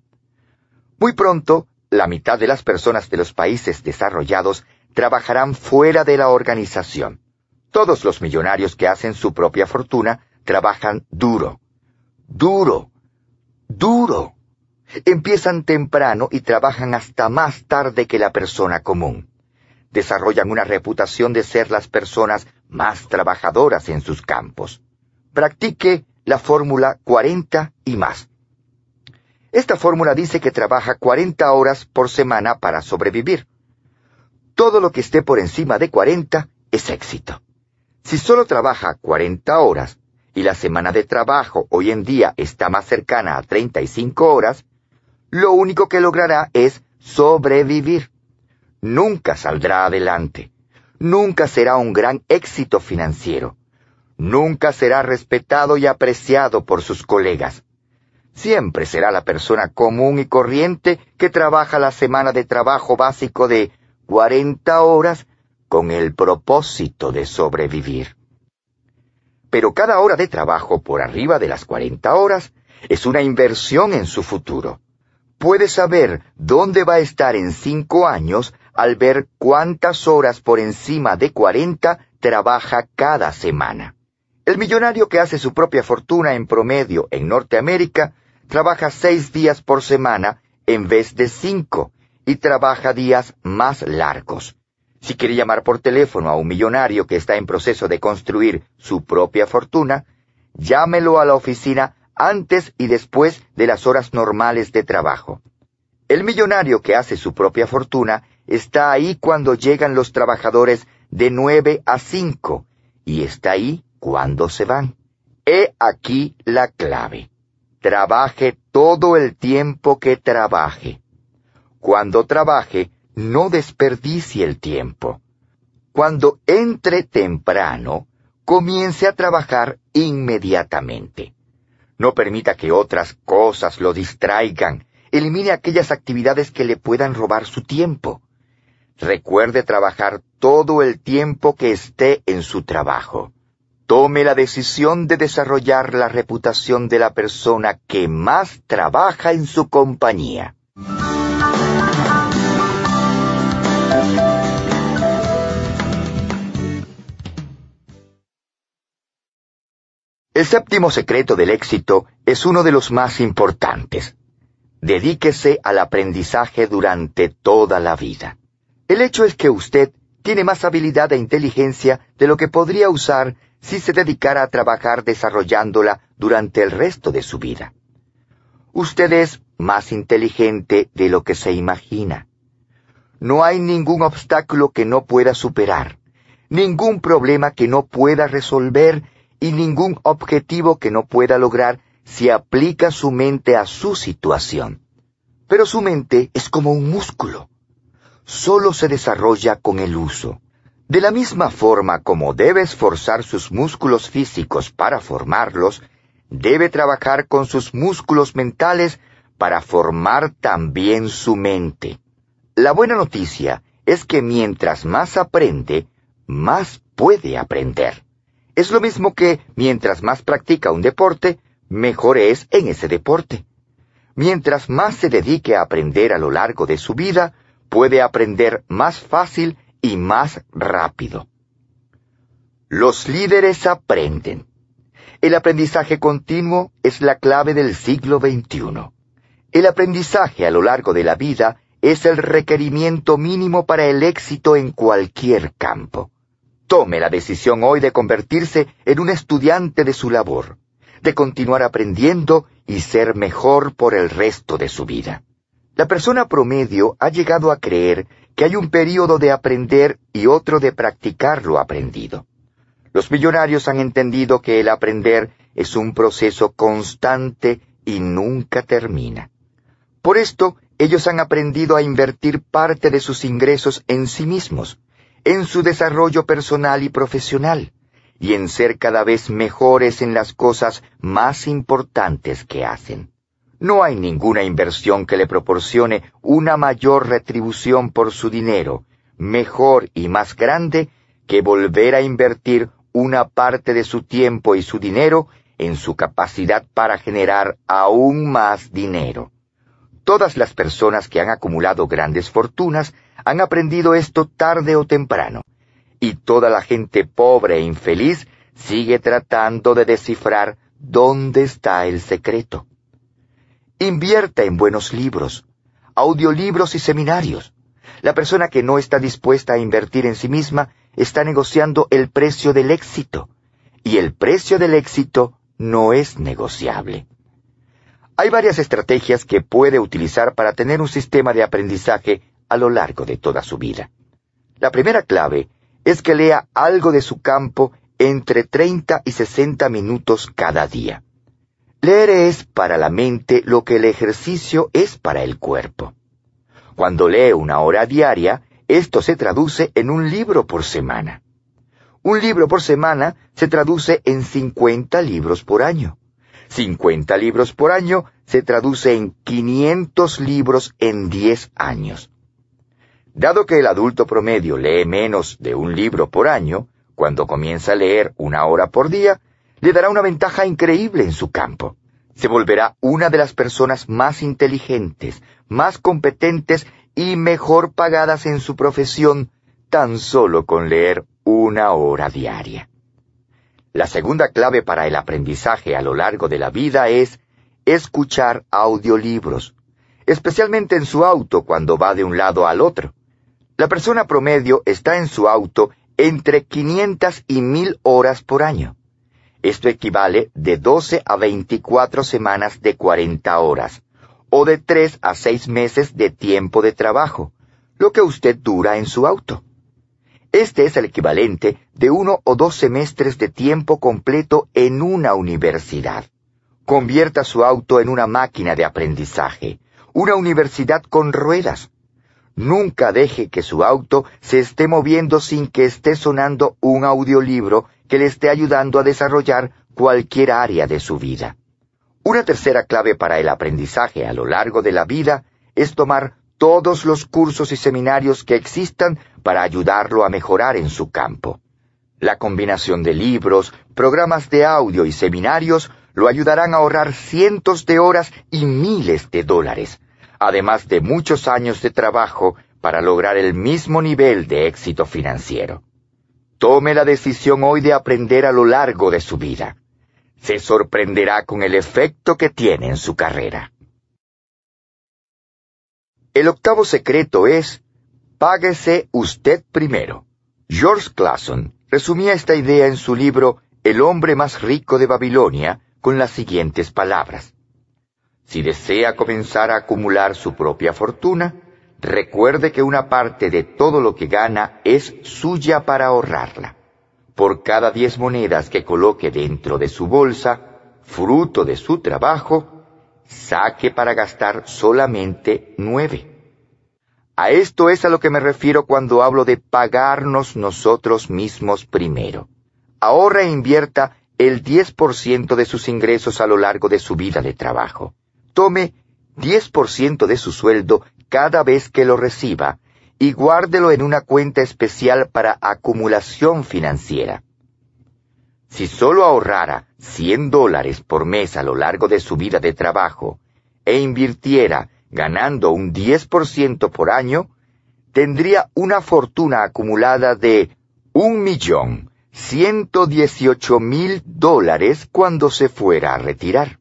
Muy pronto, la mitad de las personas de los países desarrollados trabajarán fuera de la organización. Todos los millonarios que hacen su propia fortuna trabajan duro, duro, duro. Empiezan temprano y trabajan hasta más tarde que la persona común. Desarrollan una reputación de ser las personas más trabajadoras en sus campos. Practique la fórmula 40 y más. Esta fórmula dice que trabaja 40 horas por semana para sobrevivir. Todo lo que esté por encima de 40 es éxito. Si solo trabaja 40 horas y la semana de trabajo hoy en día está más cercana a 35 horas, lo único que logrará es sobrevivir. Nunca saldrá adelante. Nunca será un gran éxito financiero nunca será respetado y apreciado por sus colegas. Siempre será la persona común y corriente que trabaja la semana de trabajo básico de 40 horas con el propósito de sobrevivir. Pero cada hora de trabajo por arriba de las 40 horas es una inversión en su futuro. Puede saber dónde va a estar en cinco años al ver cuántas horas por encima de 40 trabaja cada semana. El millonario que hace su propia fortuna en promedio en Norteamérica trabaja seis días por semana en vez de cinco y trabaja días más largos. Si quiere llamar por teléfono a un millonario que está en proceso de construir su propia fortuna, llámelo a la oficina antes y después de las horas normales de trabajo. El millonario que hace su propia fortuna está ahí cuando llegan los trabajadores de nueve a cinco y está ahí cuando se van. He aquí la clave. Trabaje todo el tiempo que trabaje. Cuando trabaje, no desperdicie el tiempo. Cuando entre temprano, comience a trabajar inmediatamente. No permita que otras cosas lo distraigan. Elimine aquellas actividades que le puedan robar su tiempo. Recuerde trabajar todo el tiempo que esté en su trabajo tome la decisión de desarrollar la reputación de la persona que más trabaja en su compañía. El séptimo secreto del éxito es uno de los más importantes. Dedíquese al aprendizaje durante toda la vida. El hecho es que usted tiene más habilidad e inteligencia de lo que podría usar si se dedicara a trabajar desarrollándola durante el resto de su vida. Usted es más inteligente de lo que se imagina. No hay ningún obstáculo que no pueda superar, ningún problema que no pueda resolver y ningún objetivo que no pueda lograr si aplica su mente a su situación. Pero su mente es como un músculo. Solo se desarrolla con el uso. De la misma forma como debe esforzar sus músculos físicos para formarlos, debe trabajar con sus músculos mentales para formar también su mente. La buena noticia es que mientras más aprende, más puede aprender. Es lo mismo que mientras más practica un deporte, mejor es en ese deporte. Mientras más se dedique a aprender a lo largo de su vida, puede aprender más fácil y más rápido. Los líderes aprenden. El aprendizaje continuo es la clave del siglo XXI. El aprendizaje a lo largo de la vida es el requerimiento mínimo para el éxito en cualquier campo. Tome la decisión hoy de convertirse en un estudiante de su labor, de continuar aprendiendo y ser mejor por el resto de su vida. La persona promedio ha llegado a creer que hay un período de aprender y otro de practicar lo aprendido. Los millonarios han entendido que el aprender es un proceso constante y nunca termina. Por esto, ellos han aprendido a invertir parte de sus ingresos en sí mismos, en su desarrollo personal y profesional, y en ser cada vez mejores en las cosas más importantes que hacen. No hay ninguna inversión que le proporcione una mayor retribución por su dinero, mejor y más grande que volver a invertir una parte de su tiempo y su dinero en su capacidad para generar aún más dinero. Todas las personas que han acumulado grandes fortunas han aprendido esto tarde o temprano, y toda la gente pobre e infeliz sigue tratando de descifrar dónde está el secreto. Invierta en buenos libros, audiolibros y seminarios. La persona que no está dispuesta a invertir en sí misma está negociando el precio del éxito, y el precio del éxito no es negociable. Hay varias estrategias que puede utilizar para tener un sistema de aprendizaje a lo largo de toda su vida. La primera clave es que lea algo de su campo entre 30 y 60 minutos cada día. Leer es para la mente lo que el ejercicio es para el cuerpo. Cuando lee una hora diaria, esto se traduce en un libro por semana. Un libro por semana se traduce en 50 libros por año. 50 libros por año se traduce en 500 libros en 10 años. Dado que el adulto promedio lee menos de un libro por año, cuando comienza a leer una hora por día, le dará una ventaja increíble en su campo. Se volverá una de las personas más inteligentes, más competentes y mejor pagadas en su profesión tan solo con leer una hora diaria. La segunda clave para el aprendizaje a lo largo de la vida es escuchar audiolibros, especialmente en su auto cuando va de un lado al otro. La persona promedio está en su auto entre 500 y 1000 horas por año. Esto equivale de 12 a 24 semanas de 40 horas, o de 3 a 6 meses de tiempo de trabajo, lo que usted dura en su auto. Este es el equivalente de uno o dos semestres de tiempo completo en una universidad. Convierta su auto en una máquina de aprendizaje, una universidad con ruedas. Nunca deje que su auto se esté moviendo sin que esté sonando un audiolibro que le esté ayudando a desarrollar cualquier área de su vida. Una tercera clave para el aprendizaje a lo largo de la vida es tomar todos los cursos y seminarios que existan para ayudarlo a mejorar en su campo. La combinación de libros, programas de audio y seminarios lo ayudarán a ahorrar cientos de horas y miles de dólares, además de muchos años de trabajo para lograr el mismo nivel de éxito financiero. Tome la decisión hoy de aprender a lo largo de su vida. Se sorprenderá con el efecto que tiene en su carrera. El octavo secreto es Páguese usted primero. George Clason resumía esta idea en su libro El hombre más rico de Babilonia con las siguientes palabras. Si desea comenzar a acumular su propia fortuna, recuerde que una parte de todo lo que gana es suya para ahorrarla. Por cada diez monedas que coloque dentro de su bolsa, fruto de su trabajo, saque para gastar solamente nueve. A esto es a lo que me refiero cuando hablo de pagarnos nosotros mismos primero. Ahorra e invierta el 10% de sus ingresos a lo largo de su vida de trabajo. Tome 10% de su sueldo cada vez que lo reciba y guárdelo en una cuenta especial para acumulación financiera. Si solo ahorrara 100 dólares por mes a lo largo de su vida de trabajo e invirtiera ganando un 10% por año, tendría una fortuna acumulada de un millón dieciocho mil dólares cuando se fuera a retirar.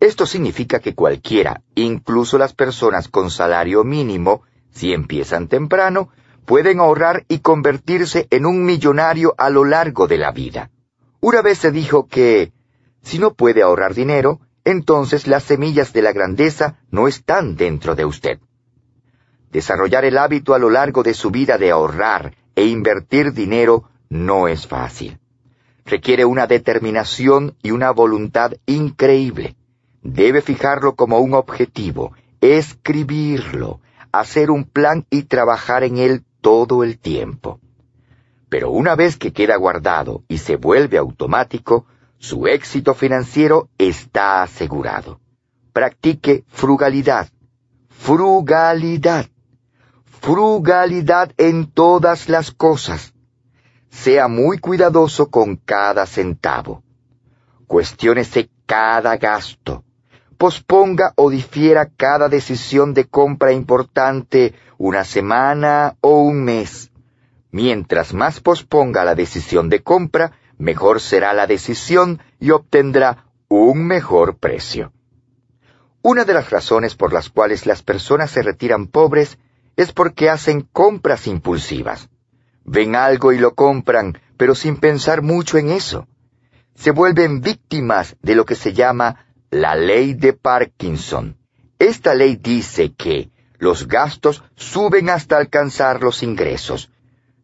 Esto significa que cualquiera, incluso las personas con salario mínimo, si empiezan temprano, pueden ahorrar y convertirse en un millonario a lo largo de la vida. Una vez se dijo que, si no puede ahorrar dinero, entonces las semillas de la grandeza no están dentro de usted. Desarrollar el hábito a lo largo de su vida de ahorrar e invertir dinero no es fácil. Requiere una determinación y una voluntad increíble. Debe fijarlo como un objetivo, escribirlo, hacer un plan y trabajar en él todo el tiempo. Pero una vez que queda guardado y se vuelve automático, su éxito financiero está asegurado. Practique frugalidad, frugalidad, frugalidad en todas las cosas sea muy cuidadoso con cada centavo. Cuestiónese cada gasto. Posponga o difiera cada decisión de compra importante una semana o un mes. Mientras más posponga la decisión de compra, mejor será la decisión y obtendrá un mejor precio. Una de las razones por las cuales las personas se retiran pobres es porque hacen compras impulsivas. Ven algo y lo compran, pero sin pensar mucho en eso. Se vuelven víctimas de lo que se llama la ley de Parkinson. Esta ley dice que los gastos suben hasta alcanzar los ingresos.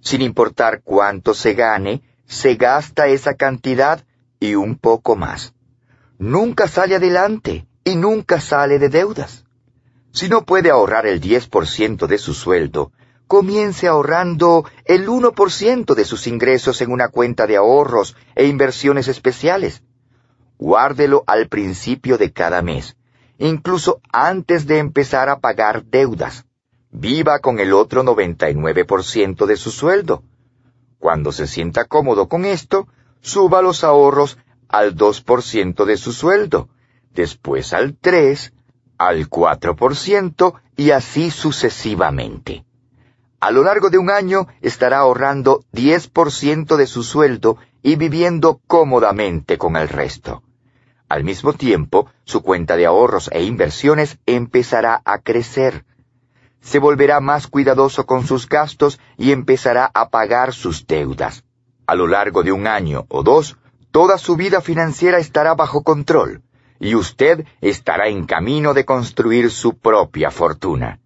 Sin importar cuánto se gane, se gasta esa cantidad y un poco más. Nunca sale adelante y nunca sale de deudas. Si no puede ahorrar el 10% de su sueldo, comience ahorrando el 1% de sus ingresos en una cuenta de ahorros e inversiones especiales. Guárdelo al principio de cada mes, incluso antes de empezar a pagar deudas. Viva con el otro 99% de su sueldo. Cuando se sienta cómodo con esto, suba los ahorros al 2% de su sueldo, después al 3, al 4% y así sucesivamente. A lo largo de un año estará ahorrando 10% de su sueldo y viviendo cómodamente con el resto. Al mismo tiempo, su cuenta de ahorros e inversiones empezará a crecer. Se volverá más cuidadoso con sus gastos y empezará a pagar sus deudas. A lo largo de un año o dos, toda su vida financiera estará bajo control y usted estará en camino de construir su propia fortuna.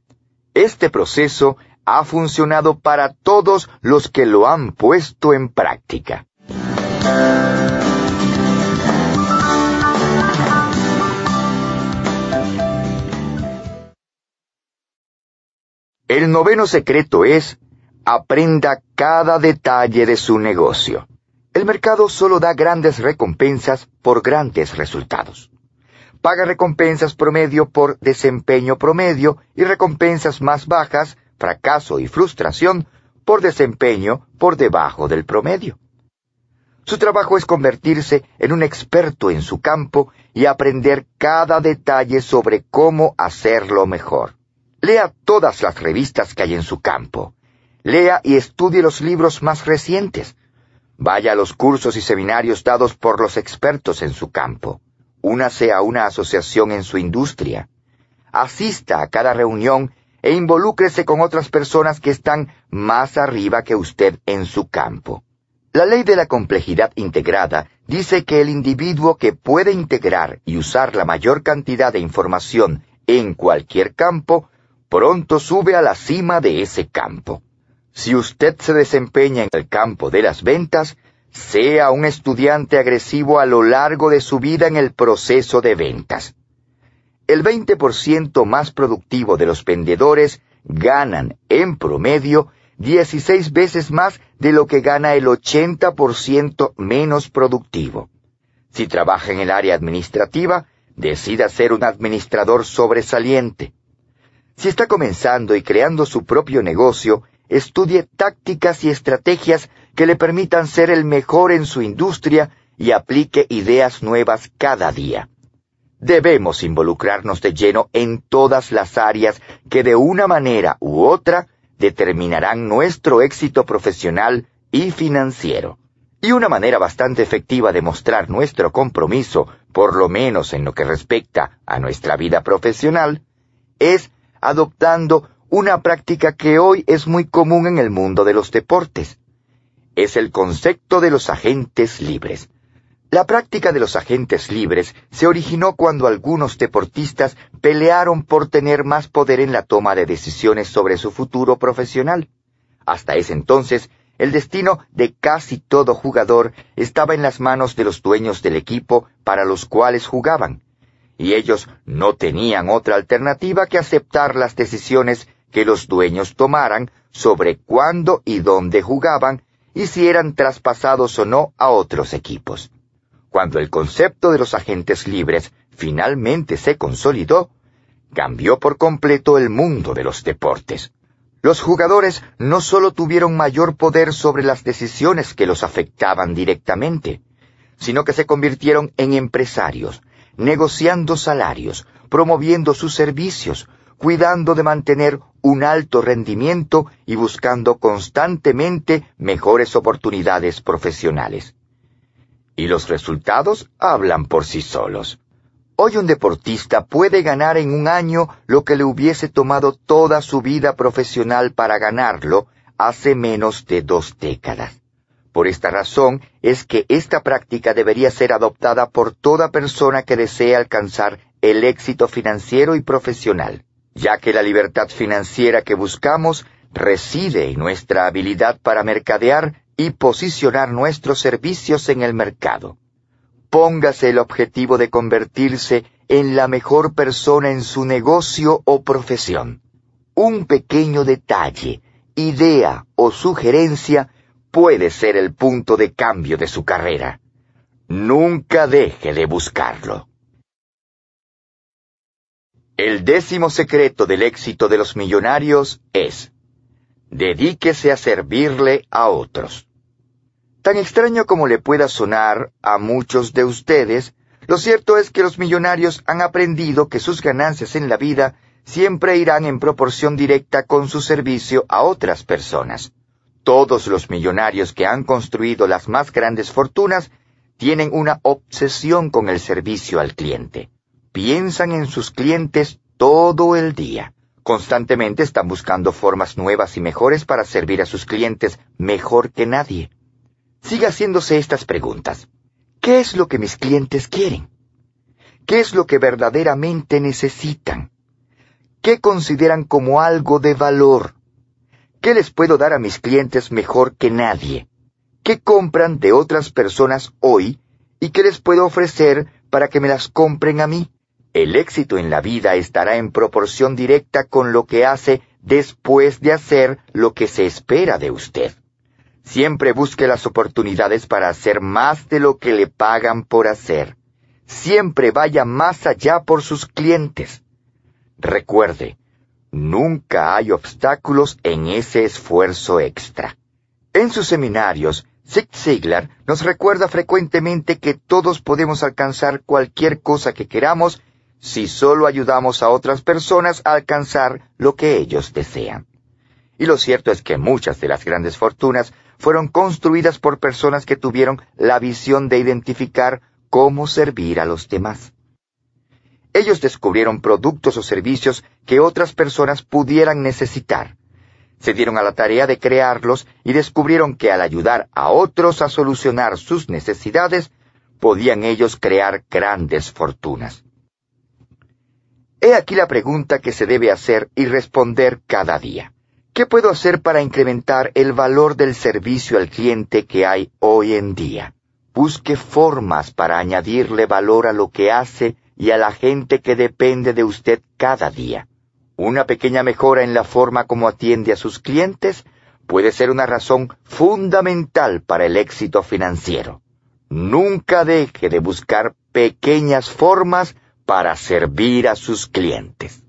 Este proceso ha funcionado para todos los que lo han puesto en práctica. El noveno secreto es aprenda cada detalle de su negocio. El mercado solo da grandes recompensas por grandes resultados. Paga recompensas promedio por desempeño promedio y recompensas más bajas fracaso y frustración por desempeño por debajo del promedio. Su trabajo es convertirse en un experto en su campo y aprender cada detalle sobre cómo hacerlo mejor. Lea todas las revistas que hay en su campo. Lea y estudie los libros más recientes. Vaya a los cursos y seminarios dados por los expertos en su campo. Únase a una asociación en su industria. Asista a cada reunión e involúcrese con otras personas que están más arriba que usted en su campo. La ley de la complejidad integrada dice que el individuo que puede integrar y usar la mayor cantidad de información en cualquier campo, pronto sube a la cima de ese campo. Si usted se desempeña en el campo de las ventas, sea un estudiante agresivo a lo largo de su vida en el proceso de ventas. El 20% más productivo de los vendedores ganan, en promedio, 16 veces más de lo que gana el 80% menos productivo. Si trabaja en el área administrativa, decida ser un administrador sobresaliente. Si está comenzando y creando su propio negocio, estudie tácticas y estrategias que le permitan ser el mejor en su industria y aplique ideas nuevas cada día. Debemos involucrarnos de lleno en todas las áreas que de una manera u otra determinarán nuestro éxito profesional y financiero. Y una manera bastante efectiva de mostrar nuestro compromiso, por lo menos en lo que respecta a nuestra vida profesional, es adoptando una práctica que hoy es muy común en el mundo de los deportes. Es el concepto de los agentes libres. La práctica de los agentes libres se originó cuando algunos deportistas pelearon por tener más poder en la toma de decisiones sobre su futuro profesional. Hasta ese entonces, el destino de casi todo jugador estaba en las manos de los dueños del equipo para los cuales jugaban, y ellos no tenían otra alternativa que aceptar las decisiones que los dueños tomaran sobre cuándo y dónde jugaban y si eran traspasados o no a otros equipos. Cuando el concepto de los agentes libres finalmente se consolidó, cambió por completo el mundo de los deportes. Los jugadores no solo tuvieron mayor poder sobre las decisiones que los afectaban directamente, sino que se convirtieron en empresarios, negociando salarios, promoviendo sus servicios, cuidando de mantener un alto rendimiento y buscando constantemente mejores oportunidades profesionales. Y los resultados hablan por sí solos. Hoy un deportista puede ganar en un año lo que le hubiese tomado toda su vida profesional para ganarlo hace menos de dos décadas. Por esta razón es que esta práctica debería ser adoptada por toda persona que desee alcanzar el éxito financiero y profesional, ya que la libertad financiera que buscamos reside en nuestra habilidad para mercadear y posicionar nuestros servicios en el mercado. Póngase el objetivo de convertirse en la mejor persona en su negocio o profesión. Un pequeño detalle, idea o sugerencia puede ser el punto de cambio de su carrera. Nunca deje de buscarlo. El décimo secreto del éxito de los millonarios es Dedíquese a servirle a otros. Tan extraño como le pueda sonar a muchos de ustedes, lo cierto es que los millonarios han aprendido que sus ganancias en la vida siempre irán en proporción directa con su servicio a otras personas. Todos los millonarios que han construido las más grandes fortunas tienen una obsesión con el servicio al cliente. Piensan en sus clientes todo el día. Constantemente están buscando formas nuevas y mejores para servir a sus clientes mejor que nadie. Siga haciéndose estas preguntas. ¿Qué es lo que mis clientes quieren? ¿Qué es lo que verdaderamente necesitan? ¿Qué consideran como algo de valor? ¿Qué les puedo dar a mis clientes mejor que nadie? ¿Qué compran de otras personas hoy y qué les puedo ofrecer para que me las compren a mí? El éxito en la vida estará en proporción directa con lo que hace después de hacer lo que se espera de usted. Siempre busque las oportunidades para hacer más de lo que le pagan por hacer. Siempre vaya más allá por sus clientes. Recuerde, nunca hay obstáculos en ese esfuerzo extra. En sus seminarios, Zig Ziglar nos recuerda frecuentemente que todos podemos alcanzar cualquier cosa que queramos si solo ayudamos a otras personas a alcanzar lo que ellos desean. Y lo cierto es que muchas de las grandes fortunas fueron construidas por personas que tuvieron la visión de identificar cómo servir a los demás. Ellos descubrieron productos o servicios que otras personas pudieran necesitar. Se dieron a la tarea de crearlos y descubrieron que al ayudar a otros a solucionar sus necesidades, podían ellos crear grandes fortunas. He aquí la pregunta que se debe hacer y responder cada día. ¿Qué puedo hacer para incrementar el valor del servicio al cliente que hay hoy en día? Busque formas para añadirle valor a lo que hace y a la gente que depende de usted cada día. Una pequeña mejora en la forma como atiende a sus clientes puede ser una razón fundamental para el éxito financiero. Nunca deje de buscar pequeñas formas para servir a sus clientes.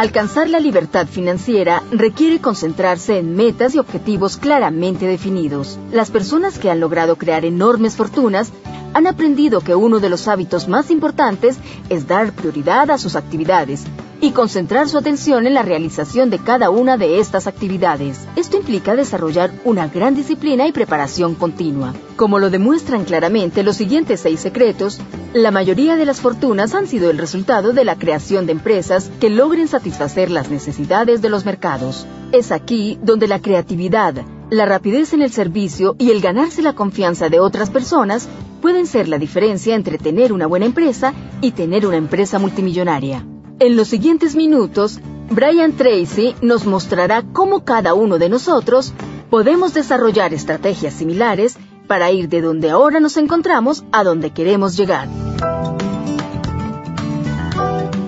Alcanzar la libertad financiera requiere concentrarse en metas y objetivos claramente definidos. Las personas que han logrado crear enormes fortunas han aprendido que uno de los hábitos más importantes es dar prioridad a sus actividades y concentrar su atención en la realización de cada una de estas actividades. Esto implica desarrollar una gran disciplina y preparación continua. Como lo demuestran claramente los siguientes seis secretos, la mayoría de las fortunas han sido el resultado de la creación de empresas que logren satisfacer las necesidades de los mercados. Es aquí donde la creatividad, la rapidez en el servicio y el ganarse la confianza de otras personas pueden ser la diferencia entre tener una buena empresa y tener una empresa multimillonaria. En los siguientes minutos, Brian Tracy nos mostrará cómo cada uno de nosotros podemos desarrollar estrategias similares para ir de donde ahora nos encontramos a donde queremos llegar.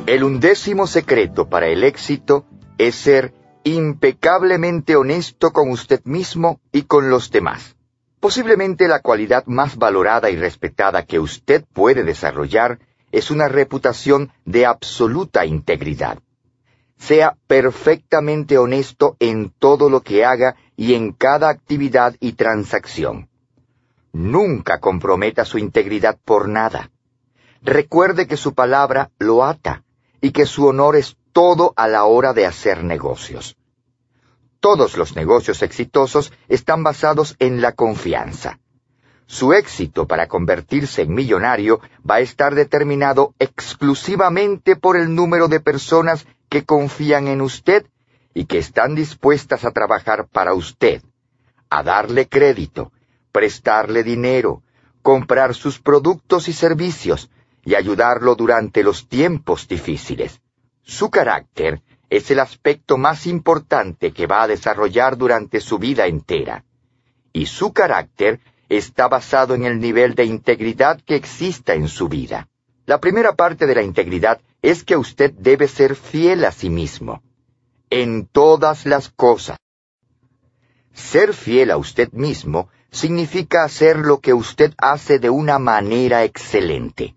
El undécimo secreto para el éxito es ser impecablemente honesto con usted mismo y con los demás. Posiblemente la cualidad más valorada y respetada que usted puede desarrollar es una reputación de absoluta integridad. Sea perfectamente honesto en todo lo que haga y en cada actividad y transacción. Nunca comprometa su integridad por nada. Recuerde que su palabra lo ata y que su honor es todo a la hora de hacer negocios. Todos los negocios exitosos están basados en la confianza. Su éxito para convertirse en millonario va a estar determinado exclusivamente por el número de personas que confían en usted y que están dispuestas a trabajar para usted, a darle crédito, prestarle dinero, comprar sus productos y servicios y ayudarlo durante los tiempos difíciles. Su carácter es el aspecto más importante que va a desarrollar durante su vida entera. Y su carácter está basado en el nivel de integridad que exista en su vida. La primera parte de la integridad es que usted debe ser fiel a sí mismo, en todas las cosas. Ser fiel a usted mismo significa hacer lo que usted hace de una manera excelente.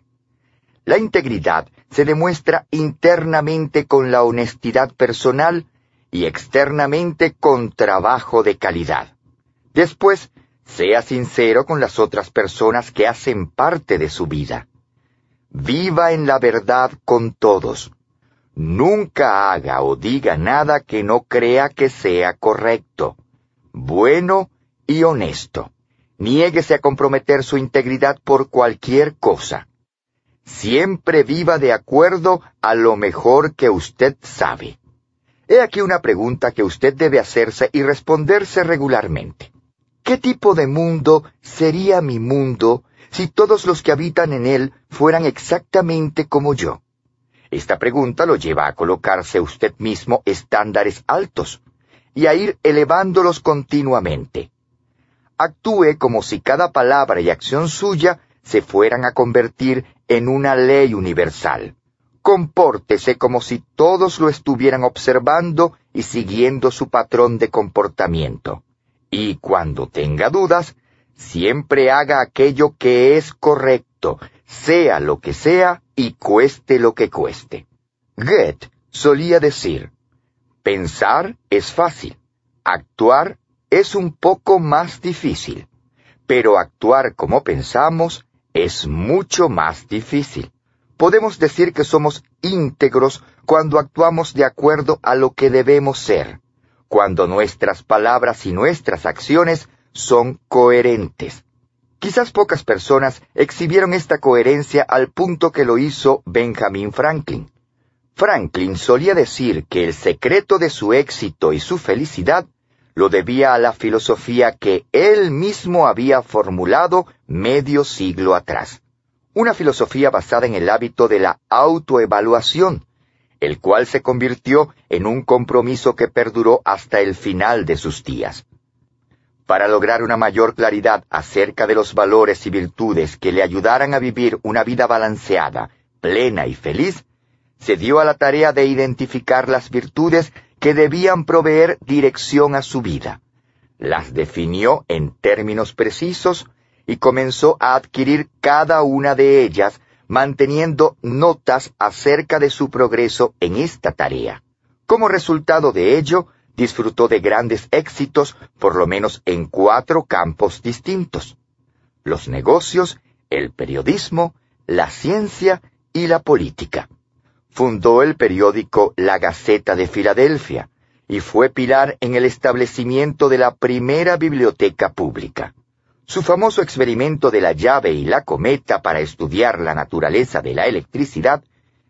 La integridad se demuestra internamente con la honestidad personal y externamente con trabajo de calidad. Después, sea sincero con las otras personas que hacen parte de su vida. Viva en la verdad con todos. Nunca haga o diga nada que no crea que sea correcto, bueno y honesto. Niéguese a comprometer su integridad por cualquier cosa. Siempre viva de acuerdo a lo mejor que usted sabe. He aquí una pregunta que usted debe hacerse y responderse regularmente. ¿Qué tipo de mundo sería mi mundo si todos los que habitan en él fueran exactamente como yo? Esta pregunta lo lleva a colocarse usted mismo estándares altos y a ir elevándolos continuamente. Actúe como si cada palabra y acción suya se fueran a convertir en una ley universal. Compórtese como si todos lo estuvieran observando y siguiendo su patrón de comportamiento. Y cuando tenga dudas, siempre haga aquello que es correcto, sea lo que sea y cueste lo que cueste. Goethe solía decir, pensar es fácil, actuar es un poco más difícil, pero actuar como pensamos es mucho más difícil. Podemos decir que somos íntegros cuando actuamos de acuerdo a lo que debemos ser, cuando nuestras palabras y nuestras acciones son coherentes. Quizás pocas personas exhibieron esta coherencia al punto que lo hizo Benjamin Franklin. Franklin solía decir que el secreto de su éxito y su felicidad lo debía a la filosofía que él mismo había formulado medio siglo atrás. Una filosofía basada en el hábito de la autoevaluación, el cual se convirtió en un compromiso que perduró hasta el final de sus días. Para lograr una mayor claridad acerca de los valores y virtudes que le ayudaran a vivir una vida balanceada, plena y feliz, se dio a la tarea de identificar las virtudes que debían proveer dirección a su vida. Las definió en términos precisos y comenzó a adquirir cada una de ellas, manteniendo notas acerca de su progreso en esta tarea. Como resultado de ello, disfrutó de grandes éxitos, por lo menos en cuatro campos distintos. Los negocios, el periodismo, la ciencia y la política fundó el periódico La Gaceta de Filadelfia y fue pilar en el establecimiento de la primera biblioteca pública. Su famoso experimento de la llave y la cometa para estudiar la naturaleza de la electricidad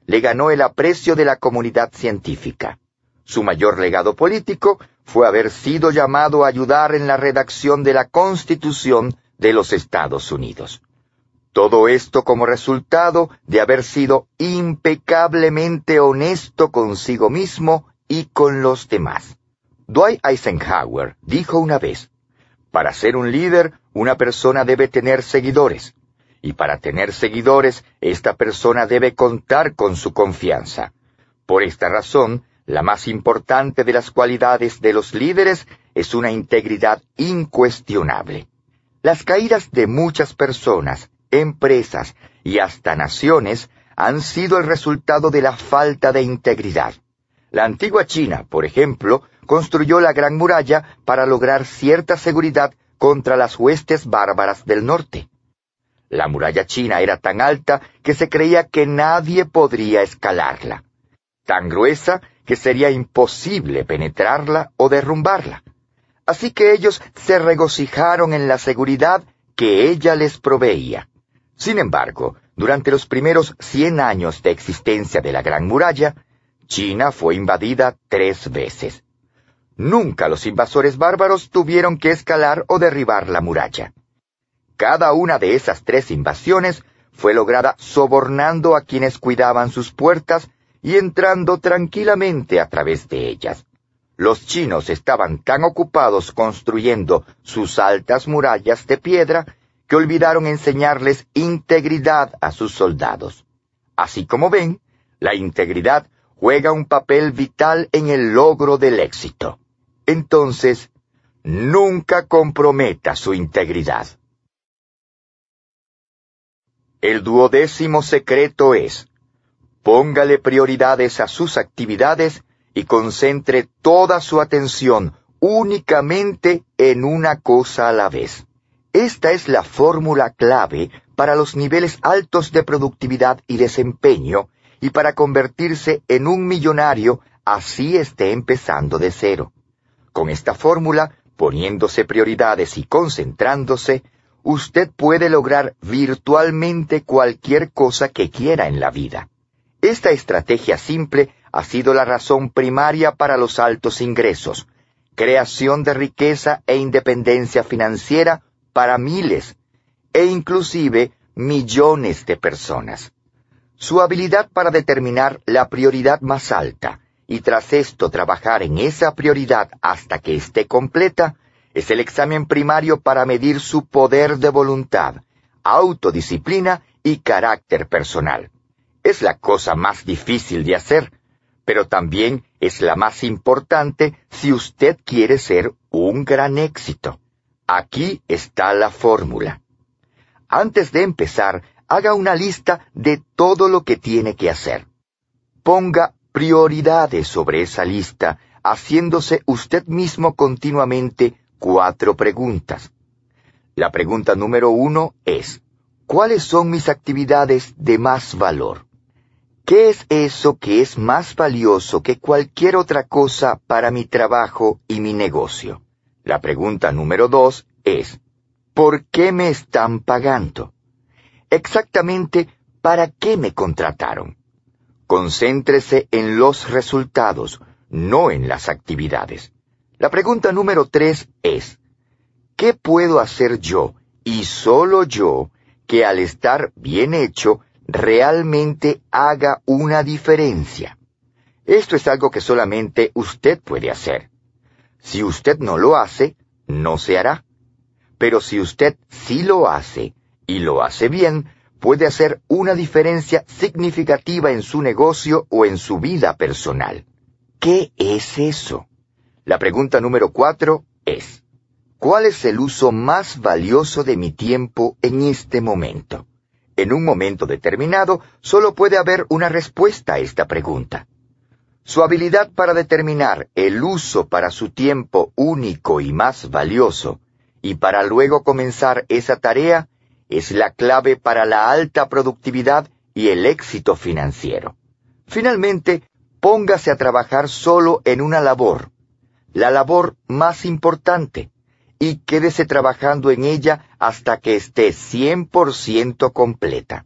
le ganó el aprecio de la comunidad científica. Su mayor legado político fue haber sido llamado a ayudar en la redacción de la Constitución de los Estados Unidos. Todo esto como resultado de haber sido impecablemente honesto consigo mismo y con los demás. Dwight Eisenhower dijo una vez, para ser un líder, una persona debe tener seguidores, y para tener seguidores, esta persona debe contar con su confianza. Por esta razón, la más importante de las cualidades de los líderes es una integridad incuestionable. Las caídas de muchas personas empresas y hasta naciones han sido el resultado de la falta de integridad. La antigua China, por ejemplo, construyó la Gran Muralla para lograr cierta seguridad contra las huestes bárbaras del norte. La muralla china era tan alta que se creía que nadie podría escalarla, tan gruesa que sería imposible penetrarla o derrumbarla. Así que ellos se regocijaron en la seguridad que ella les proveía. Sin embargo, durante los primeros 100 años de existencia de la Gran Muralla, China fue invadida tres veces. Nunca los invasores bárbaros tuvieron que escalar o derribar la muralla. Cada una de esas tres invasiones fue lograda sobornando a quienes cuidaban sus puertas y entrando tranquilamente a través de ellas. Los chinos estaban tan ocupados construyendo sus altas murallas de piedra que olvidaron enseñarles integridad a sus soldados. Así como ven, la integridad juega un papel vital en el logro del éxito. Entonces, nunca comprometa su integridad. El duodécimo secreto es, póngale prioridades a sus actividades y concentre toda su atención únicamente en una cosa a la vez. Esta es la fórmula clave para los niveles altos de productividad y desempeño y para convertirse en un millonario así esté empezando de cero. Con esta fórmula, poniéndose prioridades y concentrándose, usted puede lograr virtualmente cualquier cosa que quiera en la vida. Esta estrategia simple ha sido la razón primaria para los altos ingresos, creación de riqueza e independencia financiera para miles e inclusive millones de personas. Su habilidad para determinar la prioridad más alta y tras esto trabajar en esa prioridad hasta que esté completa es el examen primario para medir su poder de voluntad, autodisciplina y carácter personal. Es la cosa más difícil de hacer, pero también es la más importante si usted quiere ser un gran éxito. Aquí está la fórmula. Antes de empezar, haga una lista de todo lo que tiene que hacer. Ponga prioridades sobre esa lista, haciéndose usted mismo continuamente cuatro preguntas. La pregunta número uno es, ¿cuáles son mis actividades de más valor? ¿Qué es eso que es más valioso que cualquier otra cosa para mi trabajo y mi negocio? La pregunta número dos es, ¿por qué me están pagando? Exactamente, ¿para qué me contrataron? Concéntrese en los resultados, no en las actividades. La pregunta número tres es, ¿qué puedo hacer yo, y solo yo, que al estar bien hecho, realmente haga una diferencia? Esto es algo que solamente usted puede hacer. Si usted no lo hace, no se hará. Pero si usted sí lo hace, y lo hace bien, puede hacer una diferencia significativa en su negocio o en su vida personal. ¿Qué es eso? La pregunta número cuatro es, ¿cuál es el uso más valioso de mi tiempo en este momento? En un momento determinado, solo puede haber una respuesta a esta pregunta. Su habilidad para determinar el uso para su tiempo único y más valioso, y para luego comenzar esa tarea, es la clave para la alta productividad y el éxito financiero. Finalmente, póngase a trabajar solo en una labor, la labor más importante, y quédese trabajando en ella hasta que esté 100% completa.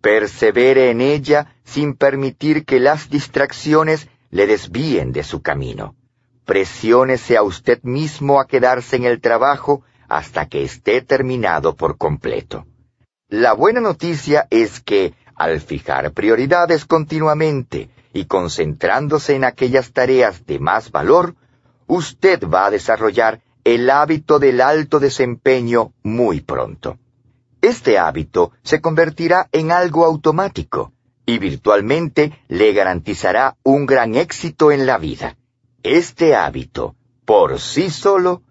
Persevere en ella sin permitir que las distracciones le desvíen de su camino. Presiónese a usted mismo a quedarse en el trabajo hasta que esté terminado por completo. La buena noticia es que, al fijar prioridades continuamente y concentrándose en aquellas tareas de más valor, usted va a desarrollar el hábito del alto desempeño muy pronto. Este hábito se convertirá en algo automático y virtualmente le garantizará un gran éxito en la vida. Este hábito, por sí solo,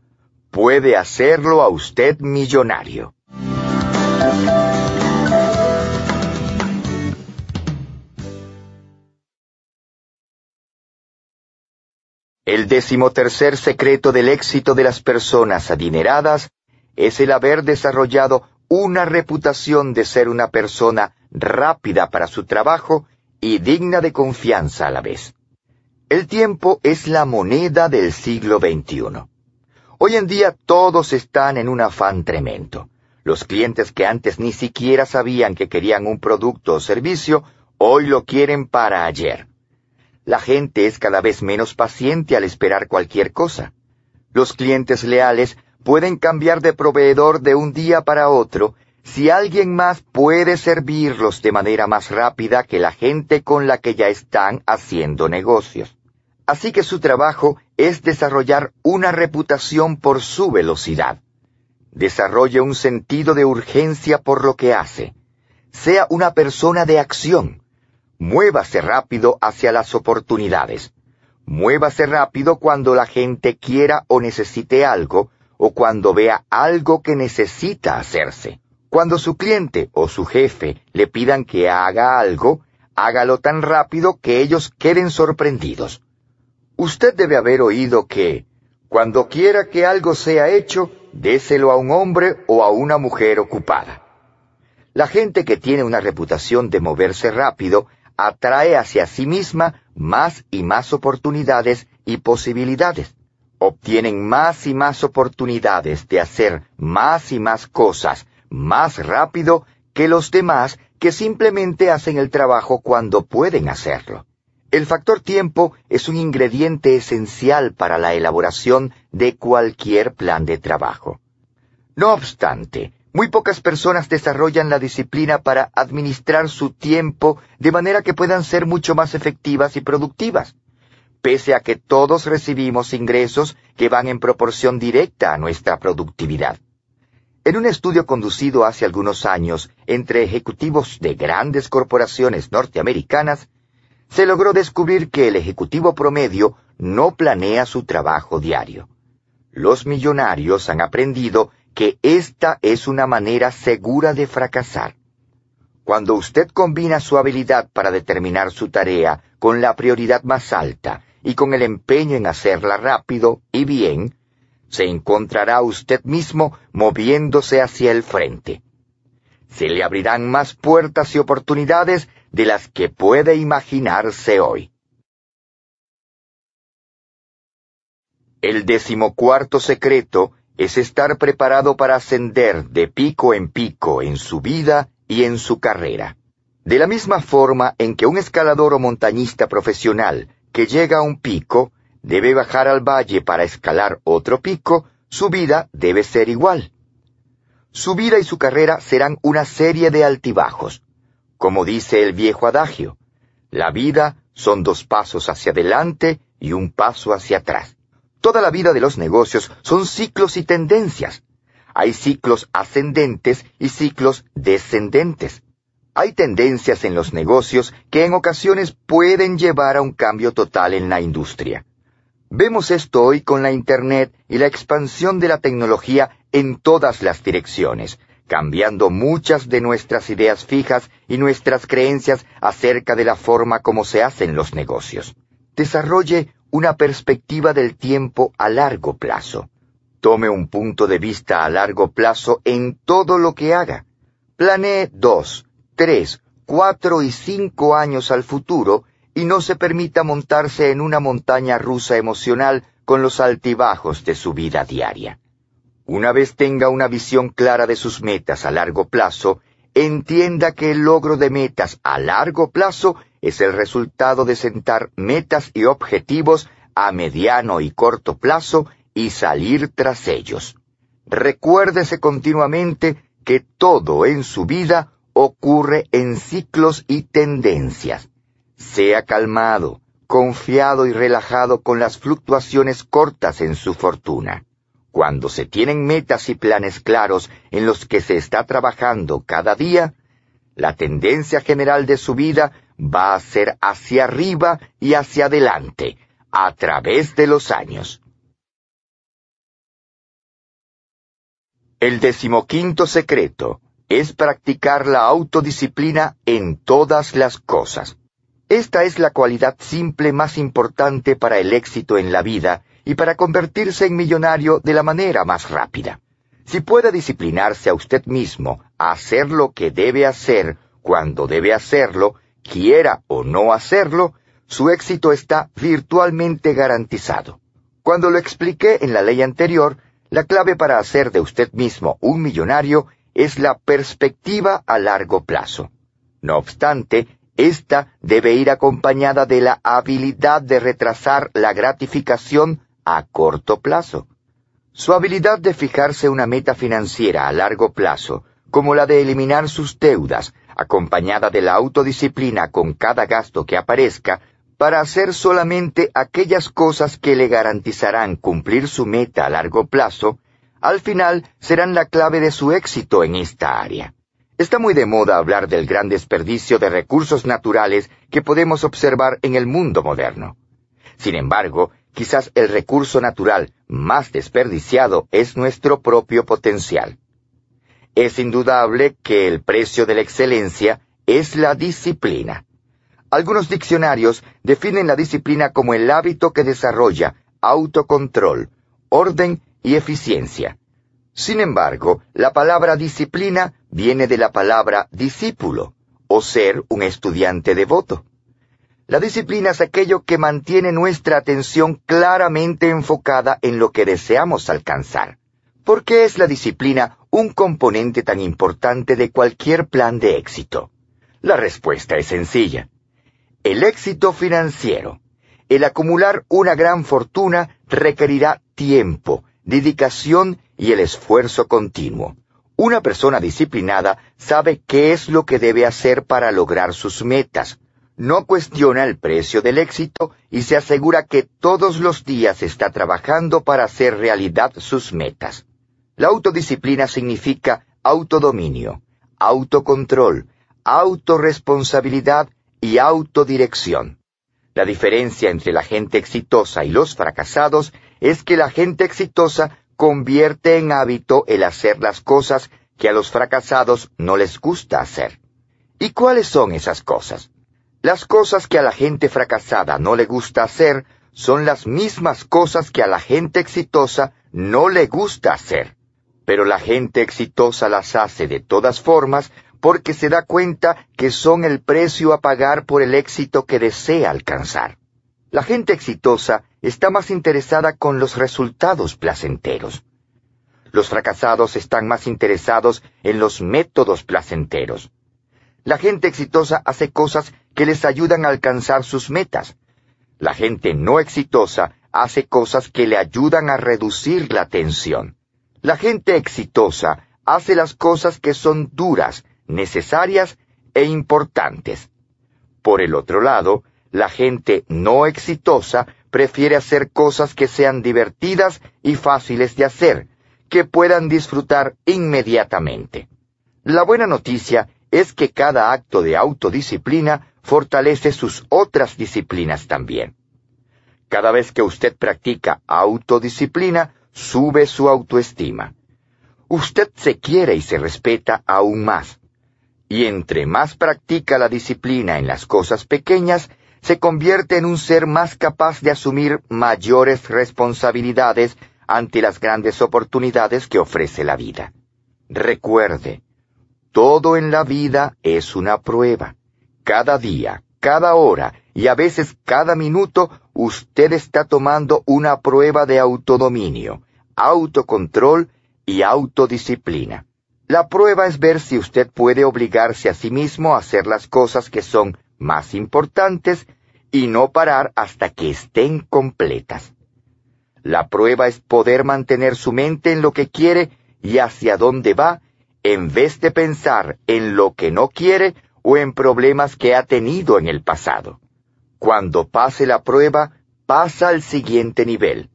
puede hacerlo a usted millonario. El decimotercer secreto del éxito de las personas adineradas es el haber desarrollado una reputación de ser una persona rápida para su trabajo y digna de confianza a la vez. El tiempo es la moneda del siglo XXI. Hoy en día todos están en un afán tremendo. Los clientes que antes ni siquiera sabían que querían un producto o servicio, hoy lo quieren para ayer. La gente es cada vez menos paciente al esperar cualquier cosa. Los clientes leales pueden cambiar de proveedor de un día para otro si alguien más puede servirlos de manera más rápida que la gente con la que ya están haciendo negocios. Así que su trabajo es desarrollar una reputación por su velocidad. Desarrolle un sentido de urgencia por lo que hace. Sea una persona de acción. Muévase rápido hacia las oportunidades. Muévase rápido cuando la gente quiera o necesite algo o cuando vea algo que necesita hacerse. Cuando su cliente o su jefe le pidan que haga algo, hágalo tan rápido que ellos queden sorprendidos. Usted debe haber oído que, cuando quiera que algo sea hecho, déselo a un hombre o a una mujer ocupada. La gente que tiene una reputación de moverse rápido atrae hacia sí misma más y más oportunidades y posibilidades. Obtienen más y más oportunidades de hacer más y más cosas más rápido que los demás que simplemente hacen el trabajo cuando pueden hacerlo. El factor tiempo es un ingrediente esencial para la elaboración de cualquier plan de trabajo. No obstante, muy pocas personas desarrollan la disciplina para administrar su tiempo de manera que puedan ser mucho más efectivas y productivas, pese a que todos recibimos ingresos que van en proporción directa a nuestra productividad. En un estudio conducido hace algunos años entre ejecutivos de grandes corporaciones norteamericanas, se logró descubrir que el ejecutivo promedio no planea su trabajo diario. Los millonarios han aprendido que esta es una manera segura de fracasar. Cuando usted combina su habilidad para determinar su tarea con la prioridad más alta y con el empeño en hacerla rápido y bien, se encontrará usted mismo moviéndose hacia el frente. se le abrirán más puertas y oportunidades de las que puede imaginarse hoy. El decimocuarto secreto es estar preparado para ascender de pico en pico en su vida y en su carrera. De la misma forma en que un escalador o montañista profesional que llega a un pico debe bajar al valle para escalar otro pico, su vida debe ser igual. Su vida y su carrera serán una serie de altibajos. Como dice el viejo adagio, la vida son dos pasos hacia adelante y un paso hacia atrás. Toda la vida de los negocios son ciclos y tendencias. Hay ciclos ascendentes y ciclos descendentes. Hay tendencias en los negocios que en ocasiones pueden llevar a un cambio total en la industria. Vemos esto hoy con la Internet y la expansión de la tecnología en todas las direcciones, cambiando muchas de nuestras ideas fijas y nuestras creencias acerca de la forma como se hacen los negocios. Desarrolle una perspectiva del tiempo a largo plazo. Tome un punto de vista a largo plazo en todo lo que haga. Planee dos, tres, cuatro y cinco años al futuro y no se permita montarse en una montaña rusa emocional con los altibajos de su vida diaria. Una vez tenga una visión clara de sus metas a largo plazo, entienda que el logro de metas a largo plazo es el resultado de sentar metas y objetivos a mediano y corto plazo y salir tras ellos. Recuérdese continuamente que todo en su vida ocurre en ciclos y tendencias. Sea calmado, confiado y relajado con las fluctuaciones cortas en su fortuna. Cuando se tienen metas y planes claros en los que se está trabajando cada día, la tendencia general de su vida va a ser hacia arriba y hacia adelante, a través de los años. El decimoquinto secreto es practicar la autodisciplina en todas las cosas. Esta es la cualidad simple más importante para el éxito en la vida y para convertirse en millonario de la manera más rápida. Si puede disciplinarse a usted mismo a hacer lo que debe hacer cuando debe hacerlo, quiera o no hacerlo, su éxito está virtualmente garantizado. Cuando lo expliqué en la ley anterior, la clave para hacer de usted mismo un millonario es la perspectiva a largo plazo. No obstante, esta debe ir acompañada de la habilidad de retrasar la gratificación a corto plazo. Su habilidad de fijarse una meta financiera a largo plazo, como la de eliminar sus deudas, acompañada de la autodisciplina con cada gasto que aparezca, para hacer solamente aquellas cosas que le garantizarán cumplir su meta a largo plazo, al final serán la clave de su éxito en esta área. Está muy de moda hablar del gran desperdicio de recursos naturales que podemos observar en el mundo moderno. Sin embargo, quizás el recurso natural más desperdiciado es nuestro propio potencial. Es indudable que el precio de la excelencia es la disciplina. Algunos diccionarios definen la disciplina como el hábito que desarrolla autocontrol, orden y eficiencia. Sin embargo, la palabra disciplina viene de la palabra discípulo, o ser un estudiante devoto. La disciplina es aquello que mantiene nuestra atención claramente enfocada en lo que deseamos alcanzar. ¿Por qué es la disciplina un componente tan importante de cualquier plan de éxito? La respuesta es sencilla. El éxito financiero, el acumular una gran fortuna requerirá tiempo, dedicación y el esfuerzo continuo. Una persona disciplinada sabe qué es lo que debe hacer para lograr sus metas. No cuestiona el precio del éxito y se asegura que todos los días está trabajando para hacer realidad sus metas. La autodisciplina significa autodominio, autocontrol, autorresponsabilidad y autodirección. La diferencia entre la gente exitosa y los fracasados es que la gente exitosa convierte en hábito el hacer las cosas que a los fracasados no les gusta hacer. ¿Y cuáles son esas cosas? Las cosas que a la gente fracasada no le gusta hacer son las mismas cosas que a la gente exitosa no le gusta hacer. pero la gente exitosa las hace de todas formas porque se da cuenta que son el precio a pagar por el éxito que desea alcanzar. La gente exitosa está más interesada con los resultados placenteros. Los fracasados están más interesados en los métodos placenteros. La gente exitosa hace cosas que les ayudan a alcanzar sus metas. La gente no exitosa hace cosas que le ayudan a reducir la tensión. La gente exitosa hace las cosas que son duras, necesarias e importantes. Por el otro lado, la gente no exitosa prefiere hacer cosas que sean divertidas y fáciles de hacer, que puedan disfrutar inmediatamente. La buena noticia es que cada acto de autodisciplina fortalece sus otras disciplinas también. Cada vez que usted practica autodisciplina, sube su autoestima. Usted se quiere y se respeta aún más. Y entre más practica la disciplina en las cosas pequeñas, se convierte en un ser más capaz de asumir mayores responsabilidades ante las grandes oportunidades que ofrece la vida. Recuerde, todo en la vida es una prueba. Cada día, cada hora y a veces cada minuto usted está tomando una prueba de autodominio, autocontrol y autodisciplina. La prueba es ver si usted puede obligarse a sí mismo a hacer las cosas que son más importantes y no parar hasta que estén completas. La prueba es poder mantener su mente en lo que quiere y hacia dónde va, en vez de pensar en lo que no quiere o en problemas que ha tenido en el pasado. Cuando pase la prueba, pasa al siguiente nivel.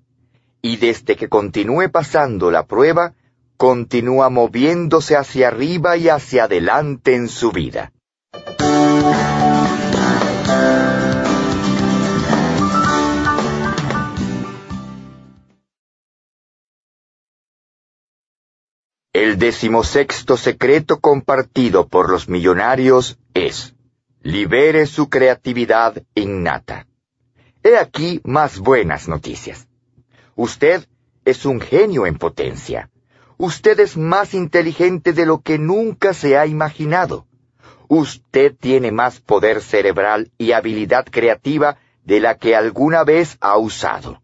Y desde que continúe pasando la prueba, continúa moviéndose hacia arriba y hacia adelante en su vida. El decimosexto secreto compartido por los millonarios es, libere su creatividad innata. He aquí más buenas noticias. Usted es un genio en potencia. Usted es más inteligente de lo que nunca se ha imaginado. Usted tiene más poder cerebral y habilidad creativa de la que alguna vez ha usado.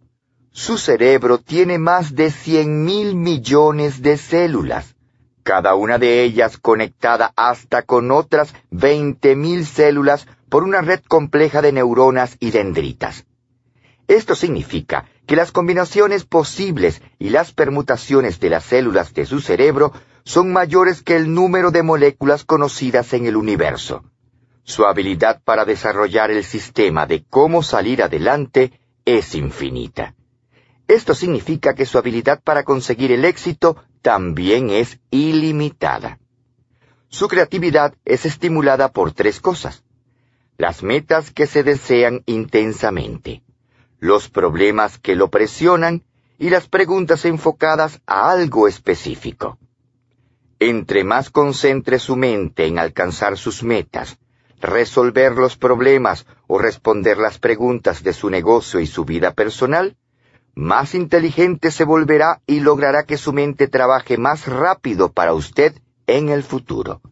Su cerebro tiene más de cien mil millones de células, cada una de ellas conectada hasta con otras veinte mil células por una red compleja de neuronas y dendritas. Esto significa que las combinaciones posibles y las permutaciones de las células de su cerebro son mayores que el número de moléculas conocidas en el universo. Su habilidad para desarrollar el sistema de cómo salir adelante es infinita. Esto significa que su habilidad para conseguir el éxito también es ilimitada. Su creatividad es estimulada por tres cosas. Las metas que se desean intensamente, los problemas que lo presionan y las preguntas enfocadas a algo específico. Entre más concentre su mente en alcanzar sus metas, resolver los problemas o responder las preguntas de su negocio y su vida personal, más inteligente se volverá y logrará que su mente trabaje más rápido para usted en el futuro.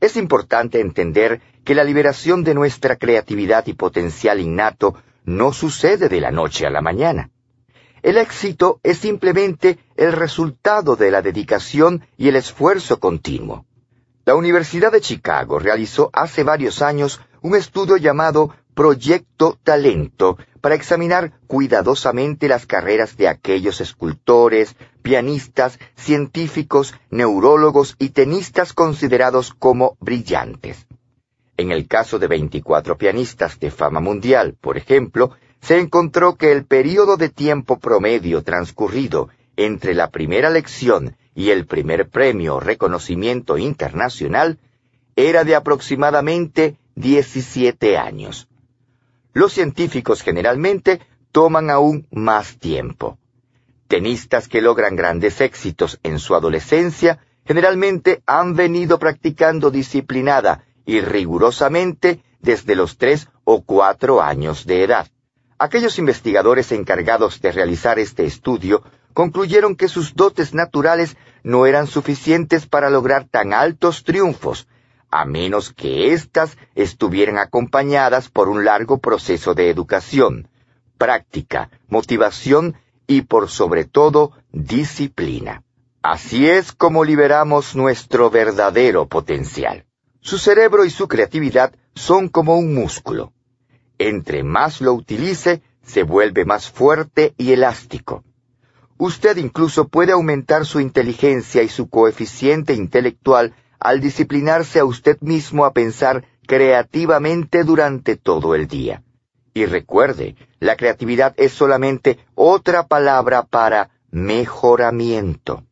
Es importante entender que la liberación de nuestra creatividad y potencial innato no sucede de la noche a la mañana. El éxito es simplemente el resultado de la dedicación y el esfuerzo continuo. La Universidad de Chicago realizó hace varios años un estudio llamado Proyecto Talento para examinar cuidadosamente las carreras de aquellos escultores, pianistas, científicos, neurólogos y tenistas considerados como brillantes. En el caso de 24 pianistas de fama mundial, por ejemplo, se encontró que el periodo de tiempo promedio transcurrido entre la primera lección y el primer premio o reconocimiento internacional era de aproximadamente 17 años. Los científicos generalmente toman aún más tiempo. Tenistas que logran grandes éxitos en su adolescencia generalmente han venido practicando disciplinada y rigurosamente desde los tres o cuatro años de edad. Aquellos investigadores encargados de realizar este estudio concluyeron que sus dotes naturales no eran suficientes para lograr tan altos triunfos, a menos que éstas estuvieran acompañadas por un largo proceso de educación, práctica, motivación y por sobre todo disciplina. Así es como liberamos nuestro verdadero potencial. Su cerebro y su creatividad son como un músculo. Entre más lo utilice, se vuelve más fuerte y elástico. Usted incluso puede aumentar su inteligencia y su coeficiente intelectual al disciplinarse a usted mismo a pensar creativamente durante todo el día. Y recuerde, la creatividad es solamente otra palabra para mejoramiento.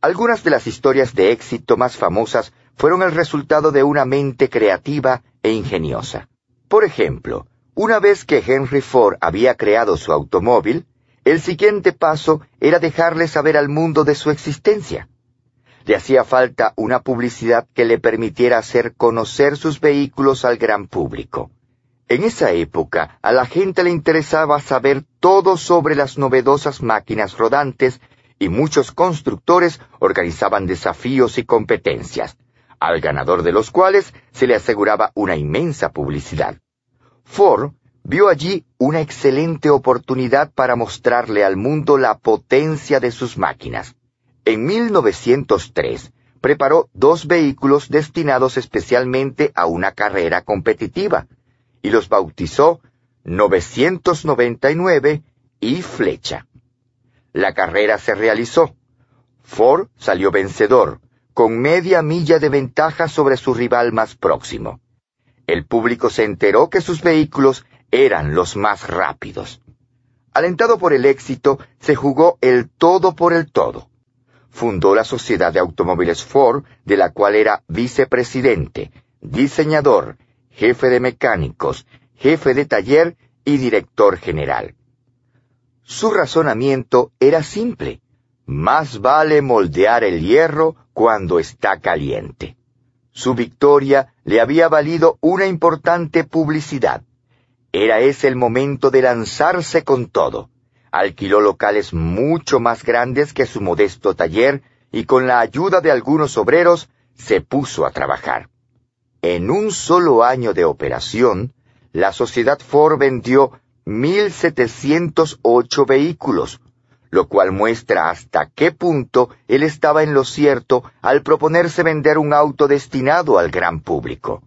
Algunas de las historias de éxito más famosas fueron el resultado de una mente creativa e ingeniosa. Por ejemplo, una vez que Henry Ford había creado su automóvil, el siguiente paso era dejarle saber al mundo de su existencia. Le hacía falta una publicidad que le permitiera hacer conocer sus vehículos al gran público. En esa época, a la gente le interesaba saber todo sobre las novedosas máquinas rodantes y muchos constructores organizaban desafíos y competencias, al ganador de los cuales se le aseguraba una inmensa publicidad. Ford vio allí una excelente oportunidad para mostrarle al mundo la potencia de sus máquinas. En 1903 preparó dos vehículos destinados especialmente a una carrera competitiva, y los bautizó 999 y Flecha. La carrera se realizó. Ford salió vencedor, con media milla de ventaja sobre su rival más próximo. El público se enteró que sus vehículos eran los más rápidos. Alentado por el éxito, se jugó el todo por el todo. Fundó la Sociedad de Automóviles Ford, de la cual era vicepresidente, diseñador, jefe de mecánicos, jefe de taller y director general. Su razonamiento era simple. Más vale moldear el hierro cuando está caliente. Su victoria le había valido una importante publicidad. Era ese el momento de lanzarse con todo. Alquiló locales mucho más grandes que su modesto taller y con la ayuda de algunos obreros se puso a trabajar. En un solo año de operación, la sociedad Ford vendió 1.708 vehículos, lo cual muestra hasta qué punto él estaba en lo cierto al proponerse vender un auto destinado al gran público.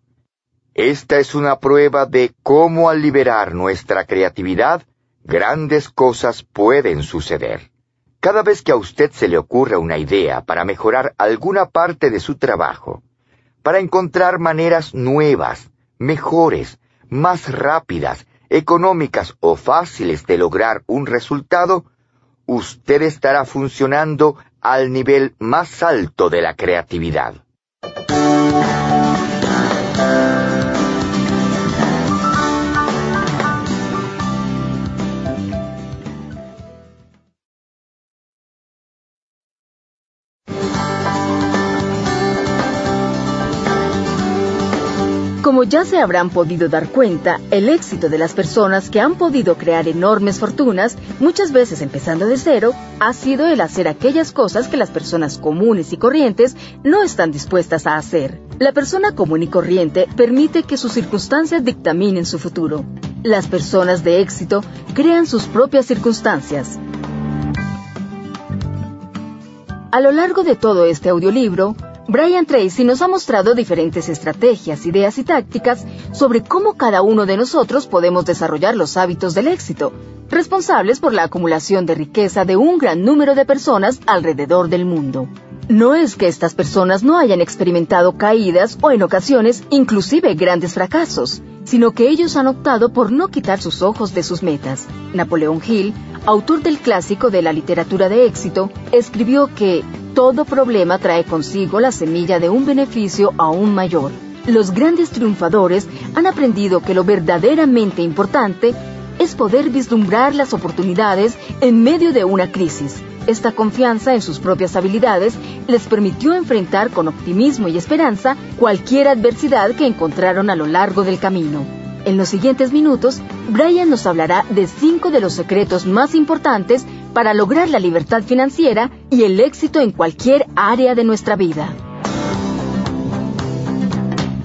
Esta es una prueba de cómo al liberar nuestra creatividad, grandes cosas pueden suceder. Cada vez que a usted se le ocurra una idea para mejorar alguna parte de su trabajo, para encontrar maneras nuevas, mejores, más rápidas, económicas o fáciles de lograr un resultado, usted estará funcionando al nivel más alto de la creatividad. Como ya se habrán podido dar cuenta, el éxito de las personas que han podido crear enormes fortunas, muchas veces empezando de cero, ha sido el hacer aquellas cosas que las personas comunes y corrientes no están dispuestas a hacer. La persona común y corriente permite que sus circunstancias dictaminen su futuro. Las personas de éxito crean sus propias circunstancias. A lo largo de todo este audiolibro, Brian Tracy nos ha mostrado diferentes estrategias, ideas y tácticas sobre cómo cada uno de nosotros podemos desarrollar los hábitos del éxito, responsables por la acumulación de riqueza de un gran número de personas alrededor del mundo. No es que estas personas no hayan experimentado caídas o en ocasiones inclusive grandes fracasos, sino que ellos han optado por no quitar sus ojos de sus metas. Napoleón Hill, autor del clásico de la literatura de éxito, escribió que todo problema trae consigo la semilla de un beneficio aún mayor. Los grandes triunfadores han aprendido que lo verdaderamente importante es poder vislumbrar las oportunidades en medio de una crisis. Esta confianza en sus propias habilidades les permitió enfrentar con optimismo y esperanza cualquier adversidad que encontraron a lo largo del camino. En los siguientes minutos, Brian nos hablará de cinco de los secretos más importantes para lograr la libertad financiera y el éxito en cualquier área de nuestra vida.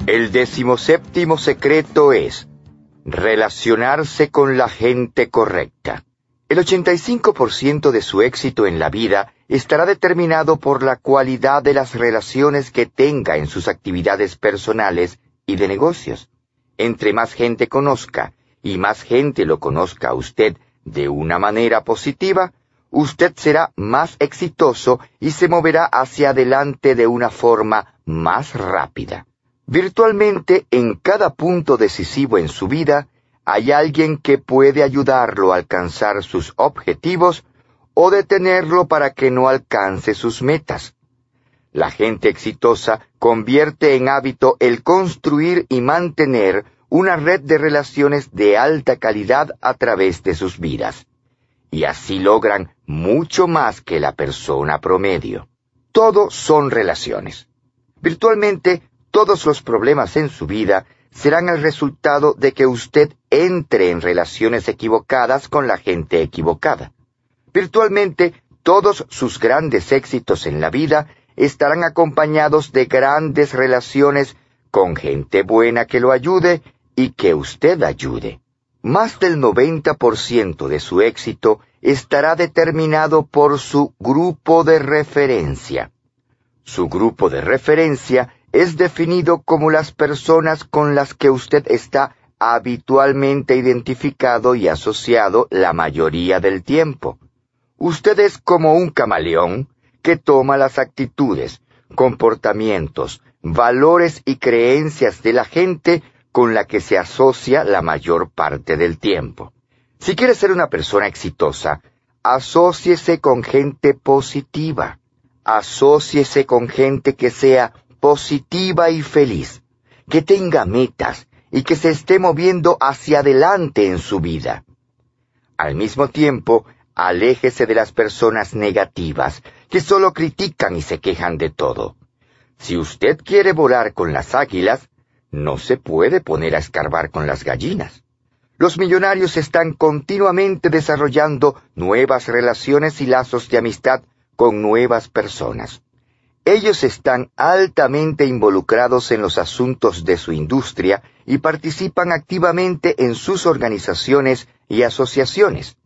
El decimoséptimo secreto es relacionarse con la gente correcta. El 85% de su éxito en la vida estará determinado por la cualidad de las relaciones que tenga en sus actividades personales y de negocios. Entre más gente conozca y más gente lo conozca a usted de una manera positiva, usted será más exitoso y se moverá hacia adelante de una forma más rápida. Virtualmente en cada punto decisivo en su vida hay alguien que puede ayudarlo a alcanzar sus objetivos o detenerlo para que no alcance sus metas. La gente exitosa convierte en hábito el construir y mantener una red de relaciones de alta calidad a través de sus vidas. Y así logran mucho más que la persona promedio. Todo son relaciones. Virtualmente todos los problemas en su vida serán el resultado de que usted entre en relaciones equivocadas con la gente equivocada. Virtualmente todos sus grandes éxitos en la vida estarán acompañados de grandes relaciones con gente buena que lo ayude y que usted ayude. Más del 90% de su éxito estará determinado por su grupo de referencia. Su grupo de referencia es definido como las personas con las que usted está habitualmente identificado y asociado la mayoría del tiempo. Usted es como un camaleón que toma las actitudes, comportamientos, valores y creencias de la gente con la que se asocia la mayor parte del tiempo. Si quiere ser una persona exitosa, asóciese con gente positiva. Asóciese con gente que sea positiva y feliz, que tenga metas y que se esté moviendo hacia adelante en su vida. Al mismo tiempo, aléjese de las personas negativas, que solo critican y se quejan de todo. Si usted quiere volar con las águilas, no se puede poner a escarbar con las gallinas. Los millonarios están continuamente desarrollando nuevas relaciones y lazos de amistad con nuevas personas. Ellos están altamente involucrados en los asuntos de su industria y participan activamente en sus organizaciones y asociaciones.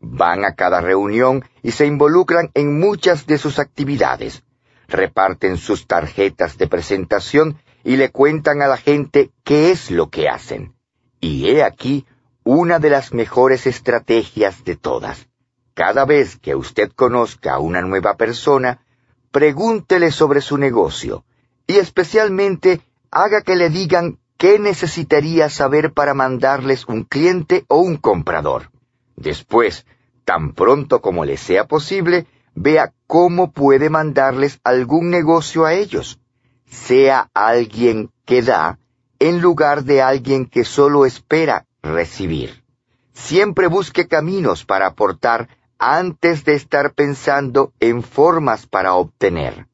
Van a cada reunión y se involucran en muchas de sus actividades. Reparten sus tarjetas de presentación y le cuentan a la gente qué es lo que hacen. Y he aquí una de las mejores estrategias de todas. Cada vez que usted conozca a una nueva persona, pregúntele sobre su negocio y especialmente haga que le digan qué necesitaría saber para mandarles un cliente o un comprador. Después, tan pronto como le sea posible, vea cómo puede mandarles algún negocio a ellos. Sea alguien que da en lugar de alguien que solo espera recibir. Siempre busque caminos para aportar antes de estar pensando en formas para obtener.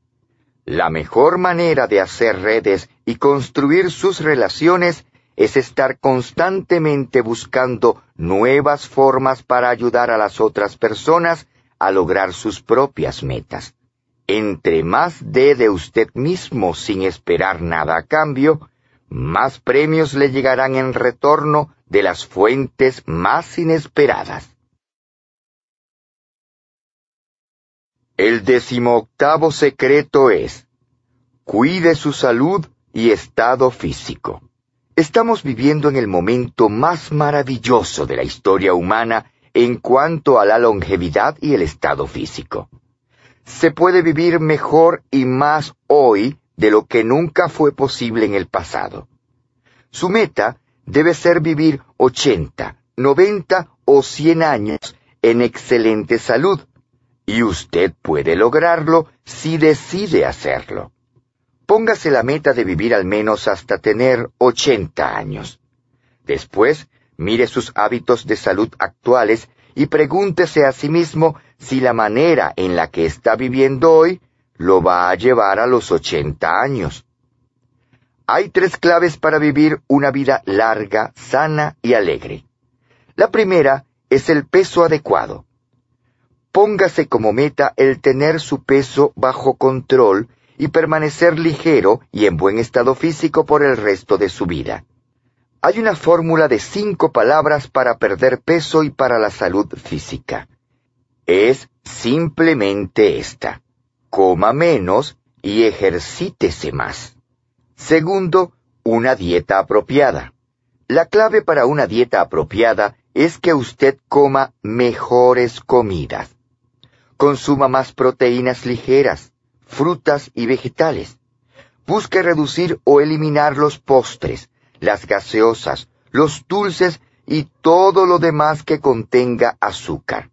La mejor manera de hacer redes y construir sus relaciones es estar constantemente buscando nuevas formas para ayudar a las otras personas a lograr sus propias metas. Entre más dé de usted mismo sin esperar nada a cambio, más premios le llegarán en retorno de las fuentes más inesperadas. El decimoctavo secreto es, cuide su salud y estado físico. Estamos viviendo en el momento más maravilloso de la historia humana en cuanto a la longevidad y el estado físico. Se puede vivir mejor y más hoy de lo que nunca fue posible en el pasado. Su meta debe ser vivir 80, 90 o 100 años en excelente salud, y usted puede lograrlo si decide hacerlo. Póngase la meta de vivir al menos hasta tener 80 años. Después, mire sus hábitos de salud actuales y pregúntese a sí mismo si la manera en la que está viviendo hoy lo va a llevar a los 80 años. Hay tres claves para vivir una vida larga, sana y alegre. La primera es el peso adecuado. póngase como meta el tener su peso bajo control y permanecer ligero y en buen estado físico por el resto de su vida. Hay una fórmula de cinco palabras para perder peso y para la salud física. Es simplemente esta. Coma menos y ejercítese más. Segundo, una dieta apropiada. La clave para una dieta apropiada es que usted coma mejores comidas. Consuma más proteínas ligeras, frutas y vegetales. Busque reducir o eliminar los postres, las gaseosas, los dulces y todo lo demás que contenga azúcar.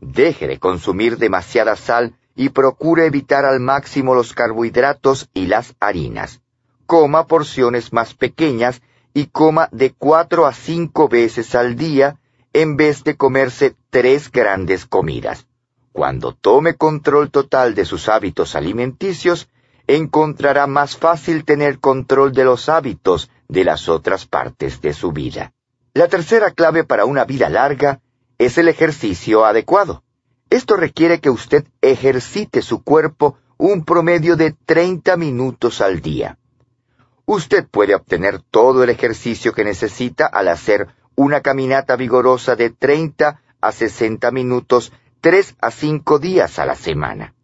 Deje de consumir demasiada sal y procure evitar al máximo los carbohidratos y las harinas. Coma porciones más pequeñas y coma de cuatro a cinco veces al día en vez de comerse tres grandes comidas. Cuando tome control total de sus hábitos alimenticios, encontrará más fácil tener control de los hábitos de las otras partes de su vida. La tercera clave para una vida larga es el ejercicio adecuado. Esto requiere que usted ejercite su cuerpo un promedio de 30 minutos al día. Usted puede obtener todo el ejercicio que necesita al hacer una caminata vigorosa de 30 a 60 minutos tres a cinco días a la semana.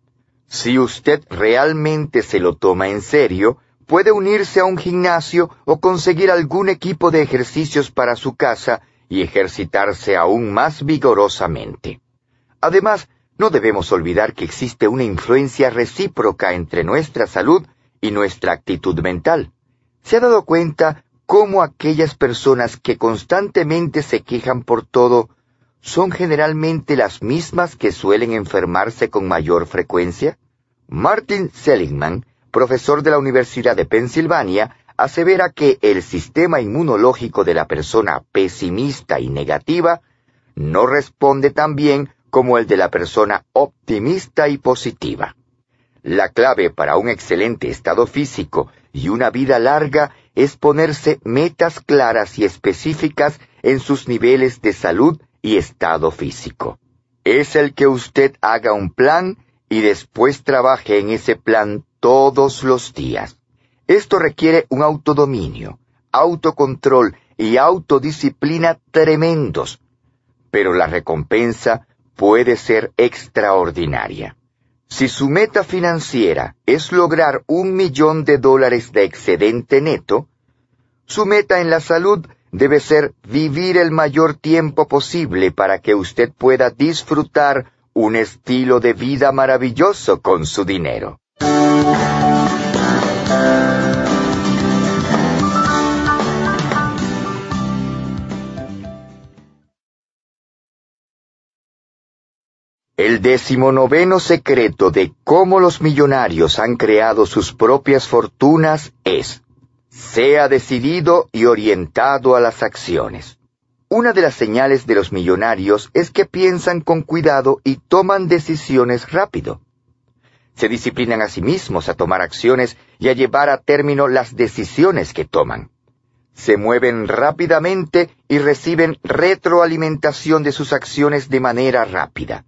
Si usted realmente se lo toma en serio, puede unirse a un gimnasio o conseguir algún equipo de ejercicios para su casa y ejercitarse aún más vigorosamente. Además, no debemos olvidar que existe una influencia recíproca entre nuestra salud y nuestra actitud mental. ¿Se ha dado cuenta cómo aquellas personas que constantemente se quejan por todo son generalmente las mismas que suelen enfermarse con mayor frecuencia? Martin Seligman, profesor de la Universidad de Pensilvania, asevera que el sistema inmunológico de la persona pesimista y negativa no responde tan bien como el de la persona optimista y positiva. La clave para un excelente estado físico y una vida larga es ponerse metas claras y específicas en sus niveles de salud y estado físico. Es el que usted haga un plan y después trabaje en ese plan todos los días. Esto requiere un autodominio, autocontrol y autodisciplina tremendos, pero la recompensa puede ser extraordinaria. Si su meta financiera es lograr un millón de dólares de excedente neto, su meta en la salud debe ser vivir el mayor tiempo posible para que usted pueda disfrutar un estilo de vida maravilloso con su dinero. El decimonoveno secreto de cómo los millonarios han creado sus propias fortunas es sea decidido y orientado a las acciones. Una de las señales de los millonarios es que piensan con cuidado y toman decisiones rápido. Se disciplinan a sí mismos a tomar acciones y a llevar a término las decisiones que toman. Se mueven rápidamente y reciben retroalimentación de sus acciones de manera rápida.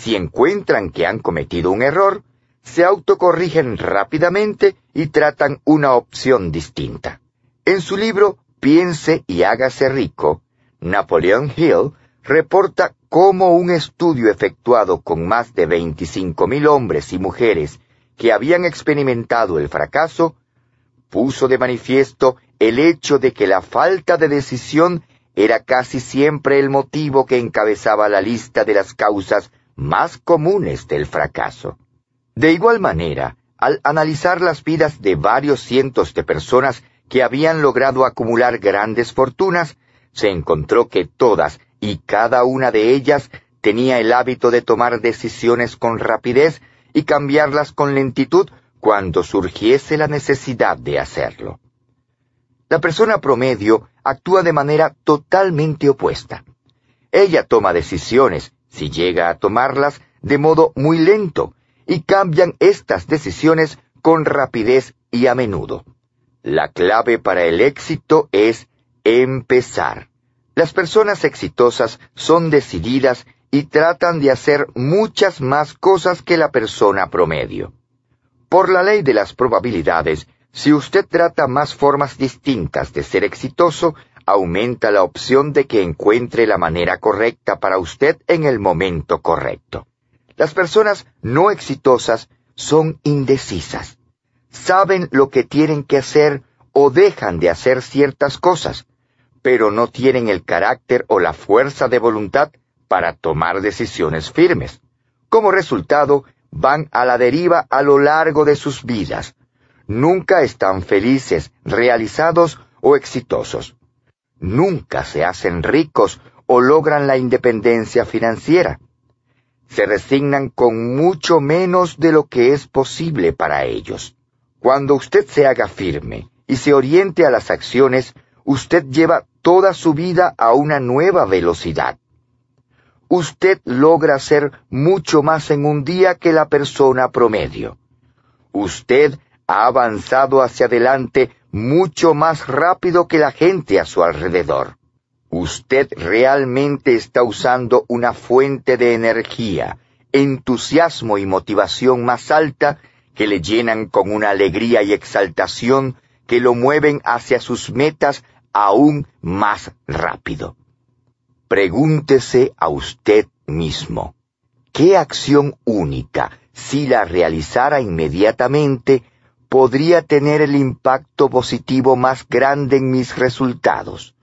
Si encuentran que han cometido un error, se autocorrigen rápidamente y tratan una opción distinta. En su libro Piense y hágase rico, Napoleon Hill reporta cómo un estudio efectuado con más de 25.000 hombres y mujeres que habían experimentado el fracaso puso de manifiesto el hecho de que la falta de decisión era casi siempre el motivo que encabezaba la lista de las causas más comunes del fracaso. De igual manera, al analizar las vidas de varios cientos de personas que habían logrado acumular grandes fortunas, se encontró que todas y cada una de ellas tenía el hábito de tomar decisiones con rapidez y cambiarlas con lentitud cuando surgiese la necesidad de hacerlo. La persona promedio actúa de manera totalmente opuesta. Ella toma decisiones, si llega a tomarlas, de modo muy lento, y cambian estas decisiones con rapidez y a menudo. La clave para el éxito es empezar. Las personas exitosas son decididas y tratan de hacer muchas más cosas que la persona promedio. Por la ley de las probabilidades, si usted trata más formas distintas de ser exitoso, aumenta la opción de que encuentre la manera correcta para usted en el momento correcto. Las personas no exitosas son indecisas. Saben lo que tienen que hacer o dejan de hacer ciertas cosas, pero no tienen el carácter o la fuerza de voluntad para tomar decisiones firmes. Como resultado, van a la deriva a lo largo de sus vidas. Nunca están felices, realizados o exitosos. Nunca se hacen ricos o logran la independencia financiera. Se resignan con mucho menos de lo que es posible para ellos. Cuando usted se haga firme y se oriente a las acciones, usted lleva toda su vida a una nueva velocidad usted logra hacer mucho más en un día que la persona promedio. Usted ha avanzado hacia adelante mucho más rápido que la gente a su alrededor. Usted realmente está usando una fuente de energía, entusiasmo y motivación más alta que le llenan con una alegría y exaltación que lo mueven hacia sus metas aún más rápido. Pregúntese a usted mismo, ¿qué acción única, si la realizara inmediatamente, podría tener el impacto positivo más grande en mis resultados?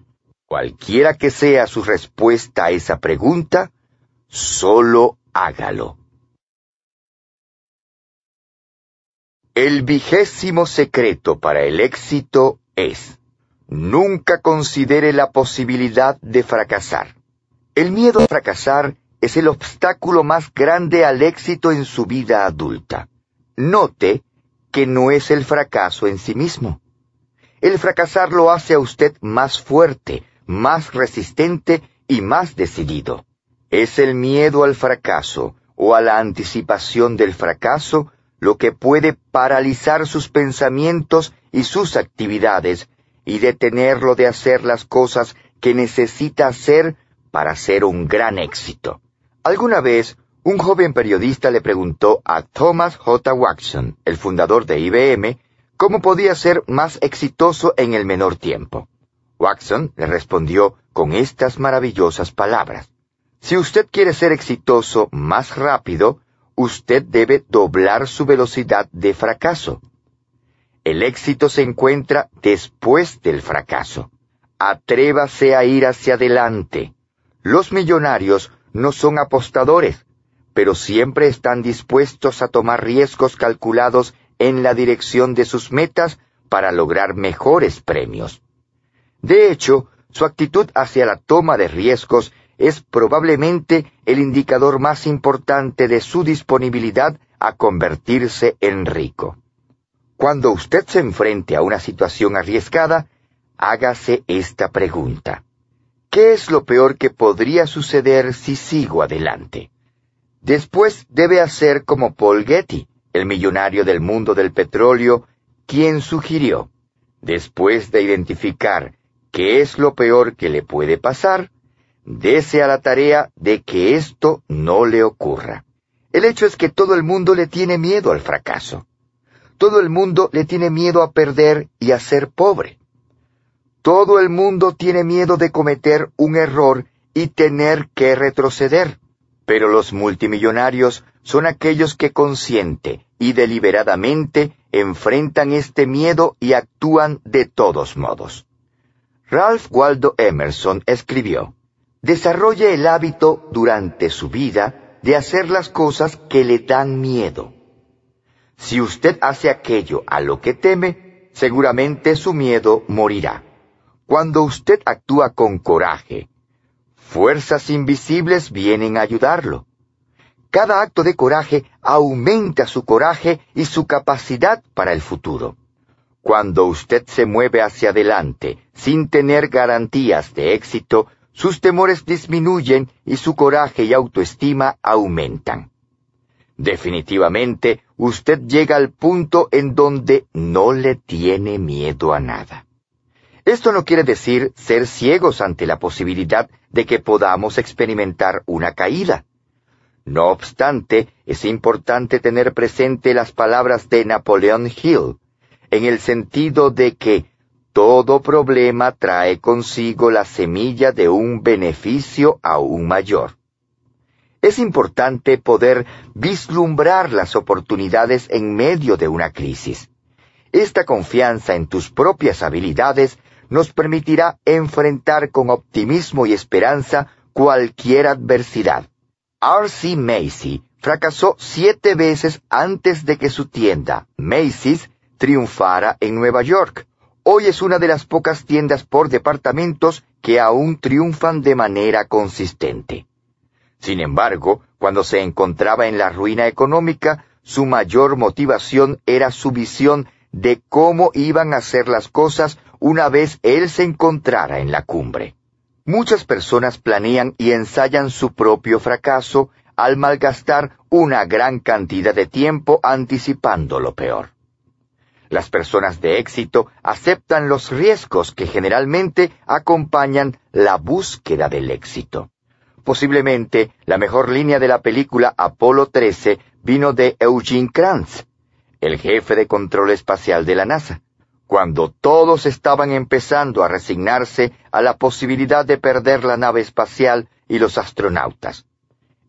Cualquiera que sea su respuesta a esa pregunta, solo hágalo. El vigésimo secreto para el éxito es Nunca considere la posibilidad de fracasar. El miedo a fracasar es el obstáculo más grande al éxito en su vida adulta. Note que no es el fracaso en sí mismo. El fracasar lo hace a usted más fuerte, más resistente y más decidido. Es el miedo al fracaso o a la anticipación del fracaso lo que puede paralizar sus pensamientos y sus actividades y detenerlo de hacer las cosas que necesita hacer para ser un gran éxito. Alguna vez, un joven periodista le preguntó a Thomas J. Watson, el fundador de IBM, cómo podía ser más exitoso en el menor tiempo. Watson le respondió con estas maravillosas palabras. Si usted quiere ser exitoso más rápido, usted debe doblar su velocidad de fracaso. El éxito se encuentra después del fracaso. Atrévase a ir hacia adelante. Los millonarios no son apostadores, pero siempre están dispuestos a tomar riesgos calculados en la dirección de sus metas para lograr mejores premios. De hecho, su actitud hacia la toma de riesgos es probablemente el indicador más importante de su disponibilidad a convertirse en rico. Cuando usted se enfrente a una situación arriesgada, hágase esta pregunta. ¿Qué es lo peor que podría suceder si sigo adelante? Después debe hacer como Paul Getty, el millonario del mundo del petróleo, quien sugirió, después de identificar qué es lo peor que le puede pasar, dese a la tarea de que esto no le ocurra. El hecho es que todo el mundo le tiene miedo al fracaso. Todo el mundo le tiene miedo a perder y a ser pobre. Todo el mundo tiene miedo de cometer un error y tener que retroceder. Pero los multimillonarios son aquellos que consciente y deliberadamente enfrentan este miedo y actúan de todos modos. Ralph Waldo Emerson escribió, Desarrolle el hábito durante su vida de hacer las cosas que le dan miedo. Si usted hace aquello a lo que teme, seguramente su miedo morirá. Cuando usted actúa con coraje, fuerzas invisibles vienen a ayudarlo. Cada acto de coraje aumenta su coraje y su capacidad para el futuro. Cuando usted se mueve hacia adelante sin tener garantías de éxito, sus temores disminuyen y su coraje y autoestima aumentan. Definitivamente, usted llega al punto en donde no le tiene miedo a nada. Esto no quiere decir ser ciegos ante la posibilidad de que podamos experimentar una caída. No obstante, es importante tener presente las palabras de Napoleon Hill, en el sentido de que todo problema trae consigo la semilla de un beneficio aún mayor. Es importante poder vislumbrar las oportunidades en medio de una crisis. Esta confianza en tus propias habilidades nos permitirá enfrentar con optimismo y esperanza cualquier adversidad. R.C. Macy fracasó siete veces antes de que su tienda, Macy's, triunfara en Nueva York. Hoy es una de las pocas tiendas por departamentos que aún triunfan de manera consistente. Sin embargo, cuando se encontraba en la ruina económica, su mayor motivación era su visión de cómo iban a ser las cosas una vez él se encontrara en la cumbre. Muchas personas planean y ensayan su propio fracaso al malgastar una gran cantidad de tiempo anticipando lo peor. Las personas de éxito aceptan los riesgos que generalmente acompañan la búsqueda del éxito. Posiblemente la mejor línea de la película Apolo 13 vino de Eugene Kranz, el jefe de control espacial de la NASA, cuando todos estaban empezando a resignarse a la posibilidad de perder la nave espacial y los astronautas.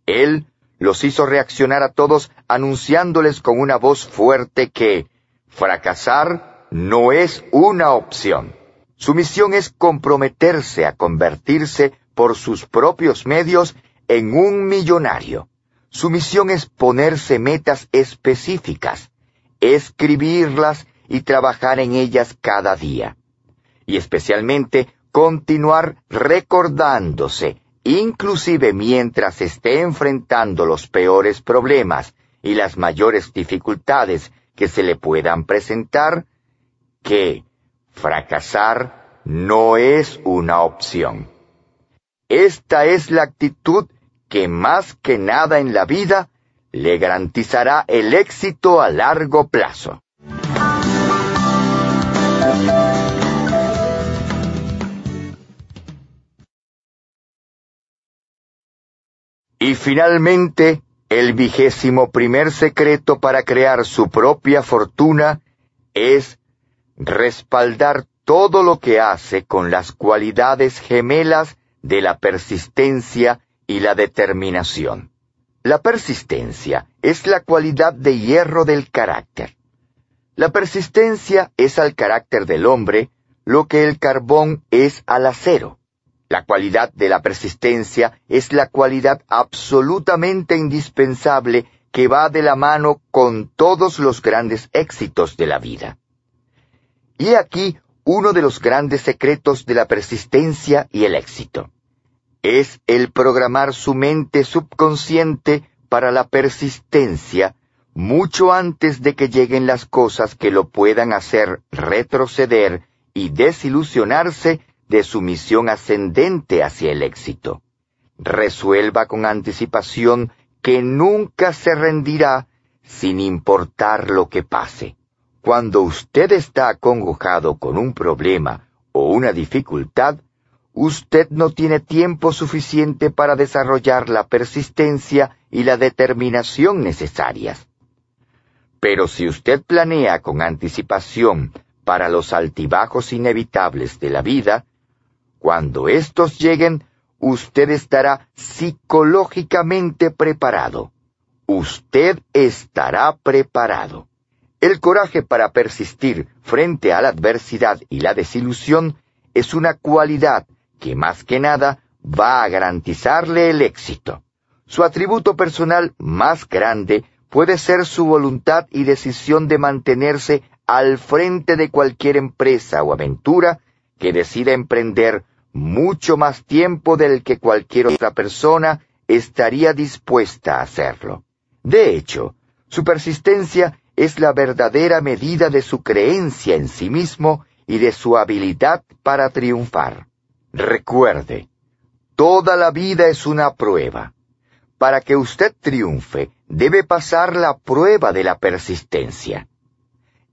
Él los hizo reaccionar a todos anunciándoles con una voz fuerte que fracasar no es una opción. Su misión es comprometerse a convertirse por sus propios medios en un millonario. Su misión es ponerse metas específicas, escribirlas y trabajar en ellas cada día. Y especialmente continuar recordándose, inclusive mientras esté enfrentando los peores problemas y las mayores dificultades que se le puedan presentar, que fracasar no es una opción. Esta es la actitud que más que nada en la vida le garantizará el éxito a largo plazo. Y finalmente, el vigésimo primer secreto para crear su propia fortuna es respaldar todo lo que hace con las cualidades gemelas de la persistencia y la determinación. La persistencia es la cualidad de hierro del carácter. La persistencia es al carácter del hombre lo que el carbón es al acero. La cualidad de la persistencia es la cualidad absolutamente indispensable que va de la mano con todos los grandes éxitos de la vida. Y aquí uno de los grandes secretos de la persistencia y el éxito es el programar su mente subconsciente para la persistencia mucho antes de que lleguen las cosas que lo puedan hacer retroceder y desilusionarse de su misión ascendente hacia el éxito. Resuelva con anticipación que nunca se rendirá sin importar lo que pase. Cuando usted está acongojado con un problema o una dificultad, usted no tiene tiempo suficiente para desarrollar la persistencia y la determinación necesarias. Pero si usted planea con anticipación para los altibajos inevitables de la vida, cuando estos lleguen, usted estará psicológicamente preparado. Usted estará preparado. El coraje para persistir frente a la adversidad y la desilusión es una cualidad que más que nada va a garantizarle el éxito. Su atributo personal más grande puede ser su voluntad y decisión de mantenerse al frente de cualquier empresa o aventura que decida emprender mucho más tiempo del que cualquier otra persona estaría dispuesta a hacerlo. De hecho, su persistencia es la verdadera medida de su creencia en sí mismo y de su habilidad para triunfar. Recuerde, toda la vida es una prueba. Para que usted triunfe, debe pasar la prueba de la persistencia.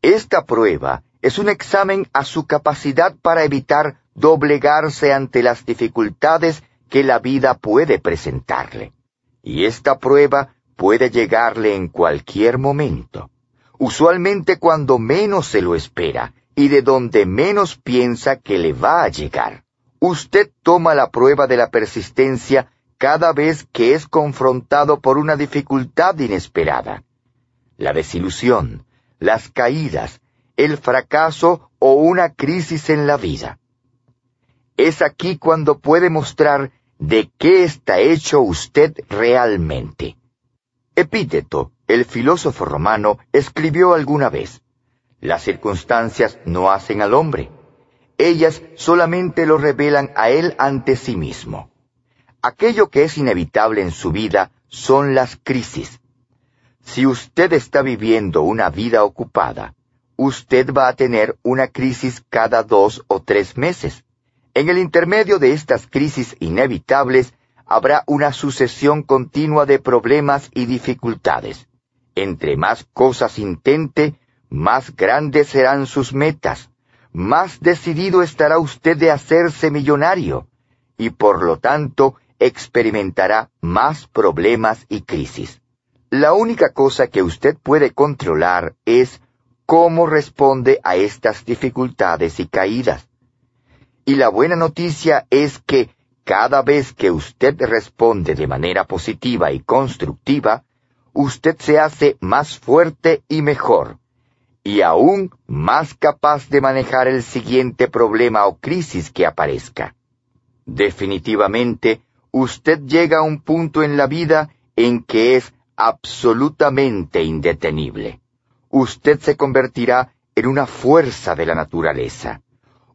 Esta prueba es un examen a su capacidad para evitar doblegarse ante las dificultades que la vida puede presentarle. Y esta prueba puede llegarle en cualquier momento, usualmente cuando menos se lo espera y de donde menos piensa que le va a llegar. Usted toma la prueba de la persistencia cada vez que es confrontado por una dificultad inesperada. La desilusión, las caídas, el fracaso o una crisis en la vida. Es aquí cuando puede mostrar de qué está hecho usted realmente. Epíteto, el filósofo romano, escribió alguna vez, las circunstancias no hacen al hombre, ellas solamente lo revelan a él ante sí mismo. Aquello que es inevitable en su vida son las crisis. Si usted está viviendo una vida ocupada, usted va a tener una crisis cada dos o tres meses. En el intermedio de estas crisis inevitables habrá una sucesión continua de problemas y dificultades. Entre más cosas intente, más grandes serán sus metas, más decidido estará usted de hacerse millonario, y por lo tanto experimentará más problemas y crisis. La única cosa que usted puede controlar es cómo responde a estas dificultades y caídas. Y la buena noticia es que cada vez que usted responde de manera positiva y constructiva, usted se hace más fuerte y mejor, y aún más capaz de manejar el siguiente problema o crisis que aparezca. Definitivamente, usted llega a un punto en la vida en que es absolutamente indetenible. Usted se convertirá en una fuerza de la naturaleza.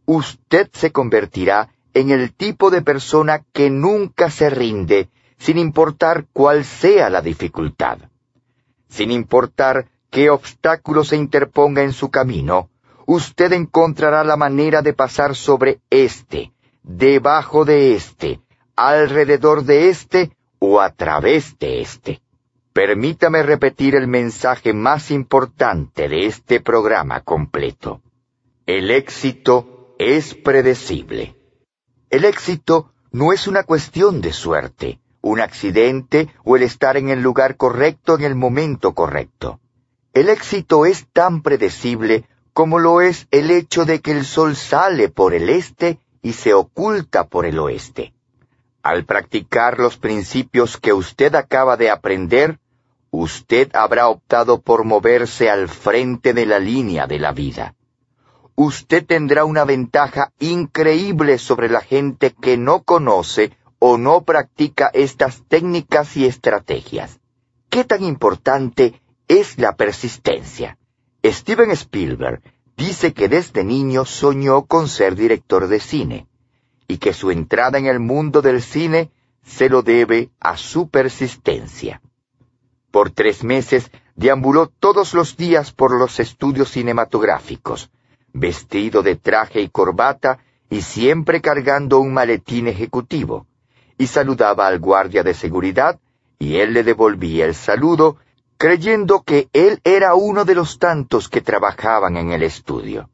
Usted se convertirá en el tipo de persona que nunca se rinde, sin importar cuál sea la dificultad. Sin importar qué obstáculo se interponga en su camino, usted encontrará la manera de pasar sobre éste, debajo de éste, alrededor de éste o a través de éste. Permítame repetir el mensaje más importante de este programa completo. El éxito es predecible. El éxito no es una cuestión de suerte, un accidente o el estar en el lugar correcto en el momento correcto. El éxito es tan predecible como lo es el hecho de que el sol sale por el este y se oculta por el oeste. Al practicar los principios que usted acaba de aprender, usted habrá optado por moverse al frente de la línea de la vida usted tendrá una ventaja increíble sobre la gente que no conoce o no practica estas técnicas y estrategias. ¿Qué tan importante es la persistencia? Steven Spielberg dice que desde niño soñó con ser director de cine y que su entrada en el mundo del cine se lo debe a su persistencia. Por tres meses deambuló todos los días por los estudios cinematográficos, vestido de traje y corbata y siempre cargando un maletín ejecutivo, y saludaba al guardia de seguridad, y él le devolvía el saludo, creyendo que él era uno de los tantos que trabajaban en el estudio.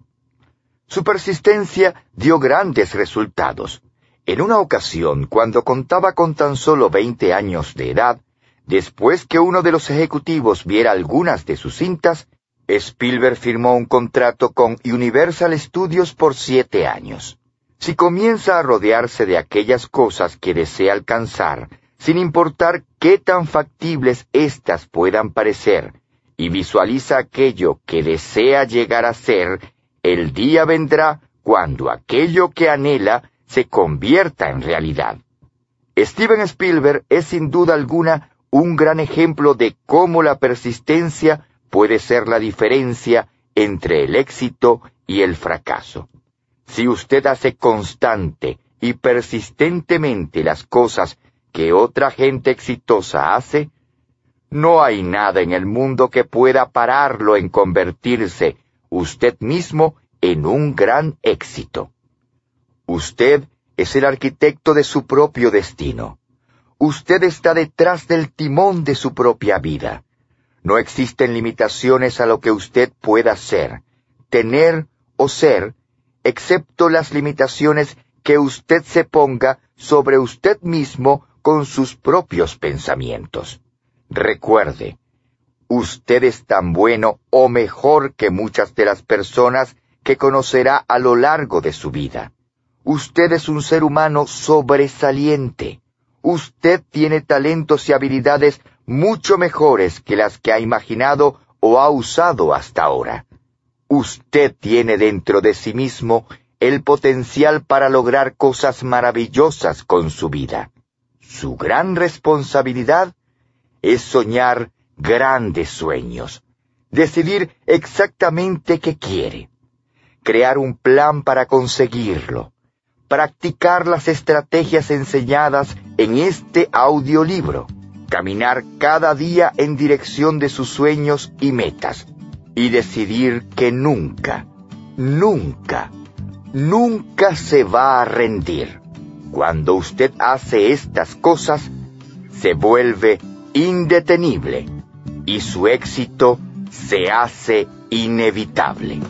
Su persistencia dio grandes resultados. En una ocasión, cuando contaba con tan solo veinte años de edad, después que uno de los ejecutivos viera algunas de sus cintas, Spielberg firmó un contrato con Universal Studios por siete años. Si comienza a rodearse de aquellas cosas que desea alcanzar, sin importar qué tan factibles éstas puedan parecer, y visualiza aquello que desea llegar a ser, el día vendrá cuando aquello que anhela se convierta en realidad. Steven Spielberg es sin duda alguna un gran ejemplo de cómo la persistencia puede ser la diferencia entre el éxito y el fracaso. Si usted hace constante y persistentemente las cosas que otra gente exitosa hace, no hay nada en el mundo que pueda pararlo en convertirse usted mismo en un gran éxito. Usted es el arquitecto de su propio destino. Usted está detrás del timón de su propia vida. No existen limitaciones a lo que usted pueda ser, tener o ser, excepto las limitaciones que usted se ponga sobre usted mismo con sus propios pensamientos. Recuerde, usted es tan bueno o mejor que muchas de las personas que conocerá a lo largo de su vida. Usted es un ser humano sobresaliente. Usted tiene talentos y habilidades mucho mejores que las que ha imaginado o ha usado hasta ahora. Usted tiene dentro de sí mismo el potencial para lograr cosas maravillosas con su vida. Su gran responsabilidad es soñar grandes sueños, decidir exactamente qué quiere, crear un plan para conseguirlo, practicar las estrategias enseñadas en este audiolibro, caminar cada día en dirección de sus sueños y metas, y decidir que nunca, nunca, nunca se va a rendir. Cuando usted hace estas cosas, se vuelve indetenible y su éxito se hace inevitable.